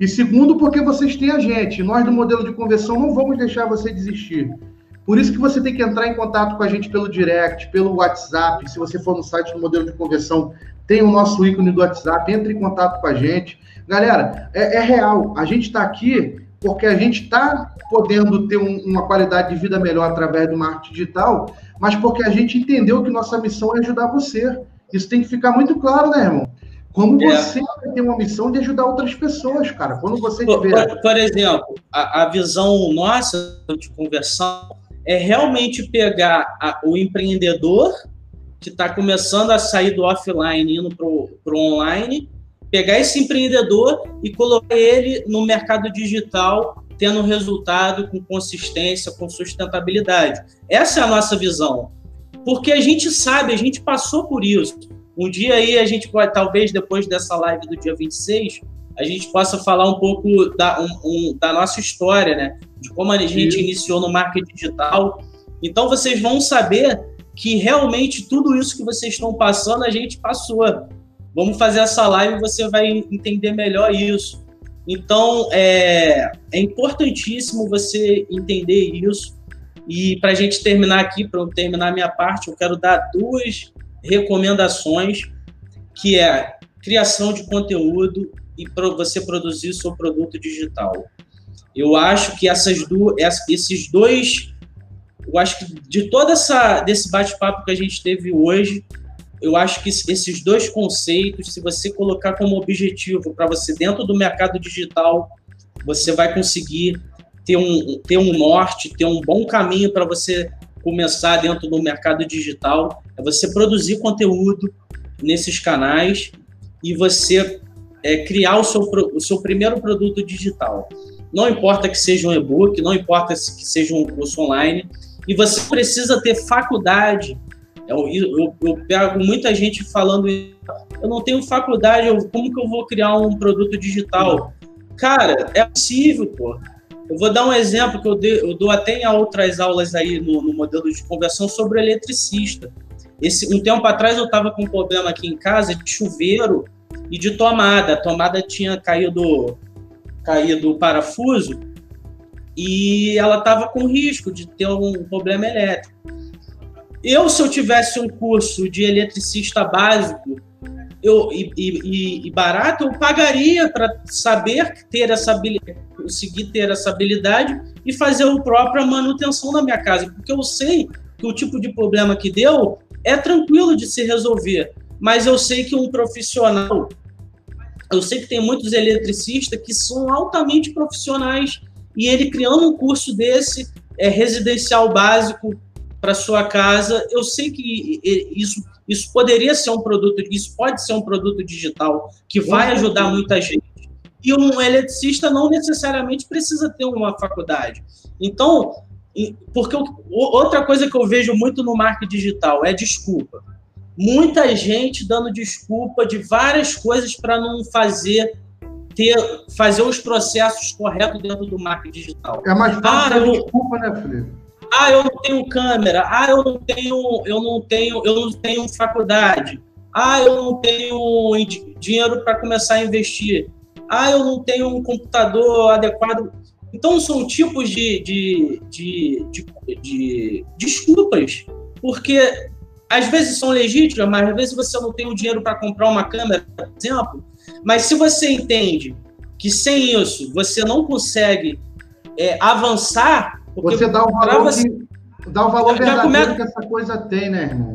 Speaker 2: E segundo, porque vocês têm a gente. Nós do modelo de conversão não vamos deixar você desistir. Por isso que você tem que entrar em contato com a gente pelo direct, pelo WhatsApp. Se você for no site do modelo de conversão, tem o nosso ícone do WhatsApp, entre em contato com a gente. Galera, é, é real. A gente está aqui porque a gente está podendo ter um, uma qualidade de vida melhor através do marketing digital, mas porque a gente entendeu que nossa missão é ajudar você. Isso tem que ficar muito claro, né, irmão? Como é. você tem uma missão de ajudar outras pessoas, cara. Quando você tiver.
Speaker 1: Por, por exemplo, a, a, visão nossa de conversão é realmente pegar a, o empreendedor que está começando a sair do offline indo para o online, pegar esse empreendedor e colocar ele no mercado digital, tendo resultado com consistência, com sustentabilidade. Essa é a nossa visão. Porque a gente sabe, a gente passou por isso. Um dia aí a gente pode, talvez depois dessa live do dia 26, a gente possa falar um pouco da, um, um, da nossa história, né? De como a gente iniciou no marketing digital. Então vocês vão saber que realmente tudo isso que vocês estão passando, a gente passou. Vamos fazer essa live e você vai entender melhor isso. Então, é, é importantíssimo você entender isso. E para a gente terminar aqui, para eu terminar a minha parte, eu quero dar duas recomendações, que é criação de conteúdo e para você produzir seu produto digital. Eu acho que essas duas, esses dois, eu acho que de toda essa desse bate-papo que a gente teve hoje, eu acho que esses dois conceitos, se você colocar como objetivo para você dentro do mercado digital, você vai conseguir ter um, ter um norte, ter um bom caminho para você começar dentro do mercado digital, é você produzir conteúdo nesses canais e você é, criar o seu, o seu primeiro produto digital. Não importa que seja um e-book, não importa que seja um curso online, e você precisa ter faculdade. Eu, eu, eu pego muita gente falando, eu não tenho faculdade, eu, como que eu vou criar um produto digital? Cara, é possível, pô. Eu vou dar um exemplo que eu, eu dou até em outras aulas aí no, no modelo de conversão sobre eletricista. Esse, um tempo atrás eu estava com um problema aqui em casa de chuveiro e de tomada. A tomada tinha caído, caído o parafuso e ela estava com risco de ter um problema elétrico. Eu, se eu tivesse um curso de eletricista básico eu, e, e, e barato, eu pagaria para saber ter essa habilidade, conseguir ter essa habilidade e fazer a própria manutenção da minha casa, porque eu sei que o tipo de problema que deu é tranquilo de se resolver, mas eu sei que um profissional, eu sei que tem muitos eletricistas que são altamente profissionais e ele criando um curso desse é, residencial básico para sua casa, eu sei que isso isso poderia ser um produto, isso pode ser um produto digital que vai ajudar muita gente. E um eletricista não necessariamente precisa ter uma faculdade. Então, porque outra coisa que eu vejo muito no marketing digital é desculpa. Muita gente dando desculpa de várias coisas para não fazer ter fazer os processos corretos dentro do marketing digital.
Speaker 2: É mais fácil ah, eu, desculpa, né, Felipe?
Speaker 1: Ah, eu não tenho câmera. Ah, eu não tenho, eu não tenho, eu não tenho faculdade. Ah, eu não tenho dinheiro para começar a investir. Ah, eu não tenho um computador adequado. Então são tipos de, de, de, de, de desculpas, porque às vezes são legítimas, mas às vezes você não tem o dinheiro para comprar uma câmera, por exemplo. Mas se você entende que sem isso você não consegue é, avançar
Speaker 2: você dá o valor, você, de, dá o valor verdadeiro que essa coisa tem, né, irmão?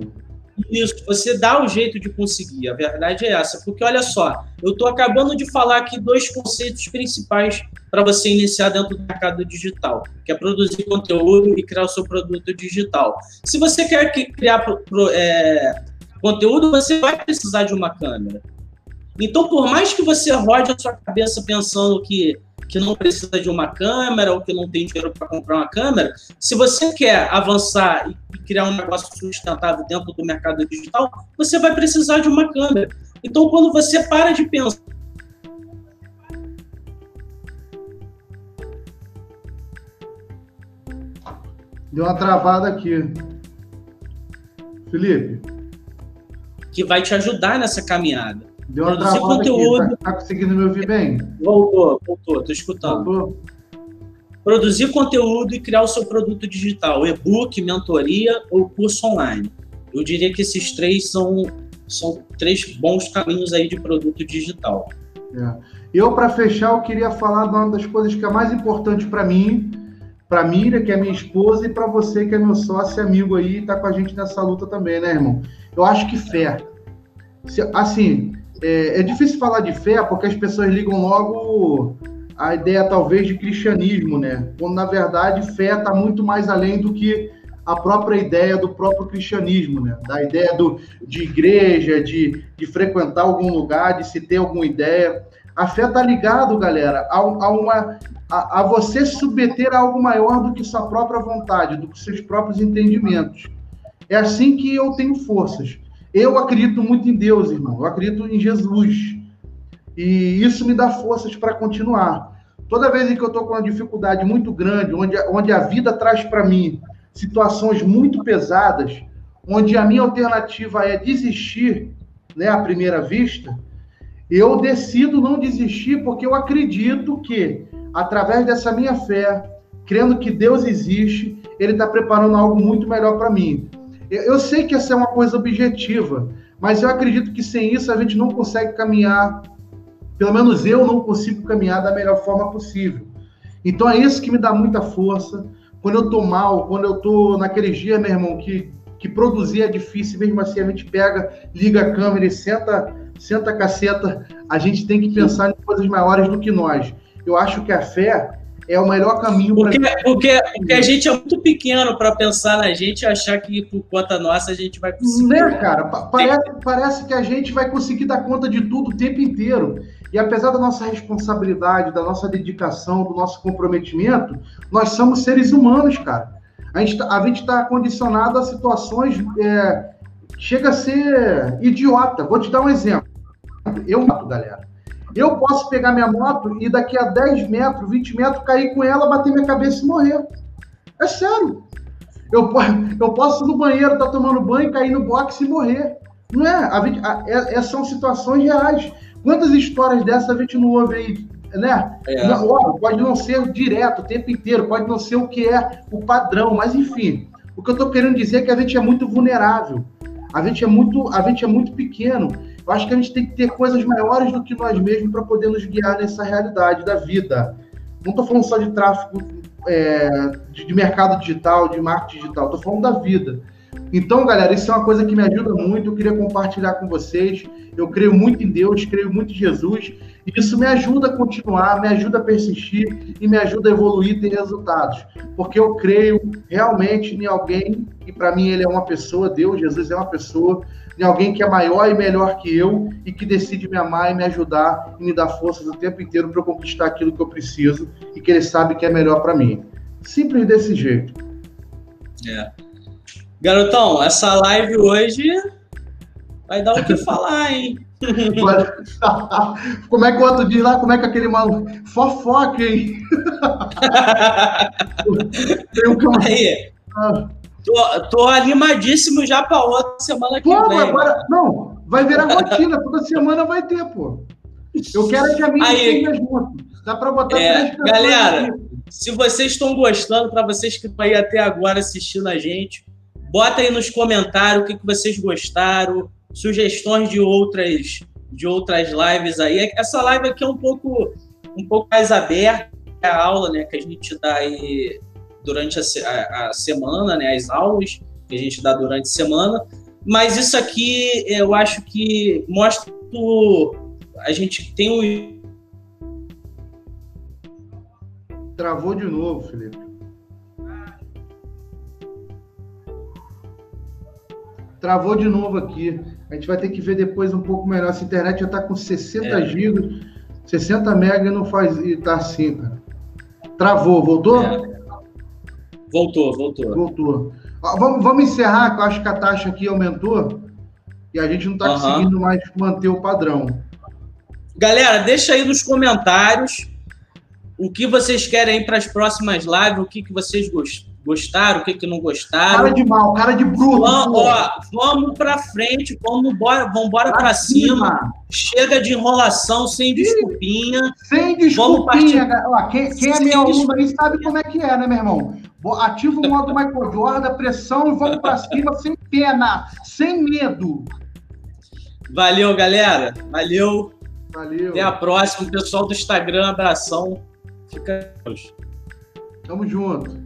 Speaker 1: Isso, você dá o jeito de conseguir. A verdade é essa. Porque olha só, eu estou acabando de falar aqui dois conceitos principais para você iniciar dentro do mercado digital, que é produzir conteúdo e criar o seu produto digital. Se você quer criar é, conteúdo, você vai precisar de uma câmera. Então, por mais que você rode a sua cabeça pensando que que não precisa de uma câmera ou que não tem dinheiro para comprar uma câmera, se você quer avançar e criar um negócio sustentável dentro do mercado digital, você vai precisar de uma câmera. Então, quando você para de pensar
Speaker 2: Deu uma travada aqui. Felipe.
Speaker 1: Que vai te ajudar nessa caminhada.
Speaker 2: Deu uma produzir conteúdo. Aqui, tá, tá, conseguindo me ouvir bem?
Speaker 1: Voltou, voltou, tô escutando. Voltou. Produzir conteúdo e criar o seu produto digital, e-book, mentoria ou curso online. Eu diria que esses três são, são três bons caminhos aí de produto digital.
Speaker 2: É. Eu, para fechar, eu queria falar de uma das coisas que é mais importante para mim, para Miriam, que é minha esposa, e para você, que é meu sócio e amigo aí, tá com a gente nessa luta também, né, irmão? Eu acho que fé. Assim, é, é difícil falar de fé porque as pessoas ligam logo a ideia, talvez, de cristianismo, né? Quando, na verdade, fé está muito mais além do que a própria ideia do próprio cristianismo, né? Da ideia do, de igreja, de, de frequentar algum lugar, de se ter alguma ideia. A fé está ligado, galera, a, a uma a, a, você submeter a algo maior do que sua própria vontade, do que seus próprios entendimentos. É assim que eu tenho forças. Eu acredito muito em Deus, irmão. Eu acredito em Jesus. E isso me dá forças para continuar. Toda vez que eu estou com uma dificuldade muito grande, onde, onde a vida traz para mim situações muito pesadas, onde a minha alternativa é desistir, né, à primeira vista, eu decido não desistir porque eu acredito que, através dessa minha fé, crendo que Deus existe, Ele está preparando algo muito melhor para mim. Eu sei que essa é uma coisa objetiva, mas eu acredito que sem isso a gente não consegue caminhar, pelo menos eu não consigo caminhar da melhor forma possível. Então é isso que me dá muita força. Quando eu tô mal, quando eu tô naqueles dias, meu irmão, que, que produzir é difícil, mesmo assim a gente pega, liga a câmera e senta senta a caceta, a gente tem que pensar em coisas maiores do que nós. Eu acho que a fé é o melhor caminho
Speaker 1: para. Porque, porque, porque a gente é muito pequeno para pensar na gente e achar que por conta nossa a gente vai conseguir.
Speaker 2: Né, cara? Parece, parece que a gente vai conseguir dar conta de tudo o tempo inteiro. E apesar da nossa responsabilidade, da nossa dedicação, do nosso comprometimento, nós somos seres humanos, cara. A gente tá, está condicionado a situações. É, chega a ser idiota. Vou te dar um exemplo. Eu mato, galera. Eu posso pegar minha moto e daqui a 10 metros, 20 metros, cair com ela, bater minha cabeça e morrer. É sério. Eu, (laughs) eu posso ir no banheiro, estar tá tomando banho, cair no boxe e morrer. Não é? A, a, é, é, são situações reais. Quantas histórias dessas a gente não ouve aí? Né? É. Não, ó, pode não ser direto o tempo inteiro, pode não ser o que é o padrão, mas enfim. O que eu estou querendo dizer é que a gente é muito vulnerável. A gente é muito, a gente é muito pequeno. Eu acho que a gente tem que ter coisas maiores do que nós mesmos para poder nos guiar nessa realidade da vida. Não estou falando só de tráfego é, de, de, mercado digital, de marketing digital, estou falando da vida. Então, galera, isso é uma coisa que me ajuda muito. Eu queria compartilhar com vocês. Eu creio muito em Deus, creio muito em Jesus. E isso me ajuda a continuar, me ajuda a persistir e me ajuda a evoluir e ter resultados. Porque eu creio realmente em alguém, e para mim ele é uma pessoa, Deus, Jesus é uma pessoa em alguém que é maior e melhor que eu e que decide me amar e me ajudar e me dar forças o tempo inteiro para eu conquistar aquilo que eu preciso e que ele sabe que é melhor para mim. Simples desse jeito.
Speaker 1: É. Garotão, essa live hoje vai dar o que (laughs) falar, hein? (laughs)
Speaker 2: como é que o outro diz lá? Como é que aquele maluco. Fofoca, hein? (laughs)
Speaker 1: Tem um Aí. Ah. Tô, tô animadíssimo já para outra semana que pô, vem.
Speaker 2: Agora, não, vai virar rotina, toda semana vai ter, pô. Eu quero que a minha
Speaker 1: tenha junto. Dá para botar é, Galera, aqui. se vocês estão gostando, para vocês que estão aí até agora assistindo a gente, bota aí nos comentários o que, que vocês gostaram, sugestões de outras de outras lives aí. Essa live aqui é um pouco um pouco mais aberta a aula, né, que a gente dá aí durante a, a, a, semana, né, as aulas que a gente dá durante a semana. Mas isso aqui eu acho que mostra a gente tem o
Speaker 2: Travou de novo, Felipe. Travou de novo aqui. A gente vai ter que ver depois um pouco melhor. Essa internet já está com 60 é. GB, 60 MB e não faz. E tá assim, cara. Travou, voltou? É.
Speaker 1: Voltou, voltou.
Speaker 2: Voltou. Vamos, vamos encerrar, que eu acho que a taxa aqui aumentou e a gente não está uhum. conseguindo mais manter o padrão.
Speaker 1: Galera, deixa aí nos comentários o que vocês querem para as próximas lives, o que, que vocês gostaram, o que, que não gostaram.
Speaker 2: Cara de mal, cara de bruto.
Speaker 1: Vamos, ó, vamos para frente, vamos embora, vamos embora para cima. cima. Chega de enrolação, sem desculpinha.
Speaker 2: Sem desculpinha. Ó, quem, quem é meu aluno aí sabe como é que é, né, meu irmão? Ativa o modo Michael Jordan, pressão e vamos para cima sem pena, sem medo.
Speaker 1: Valeu, galera. Valeu.
Speaker 2: Valeu.
Speaker 1: Até a próxima, pessoal do Instagram, abração. Fica.
Speaker 2: Tamo junto.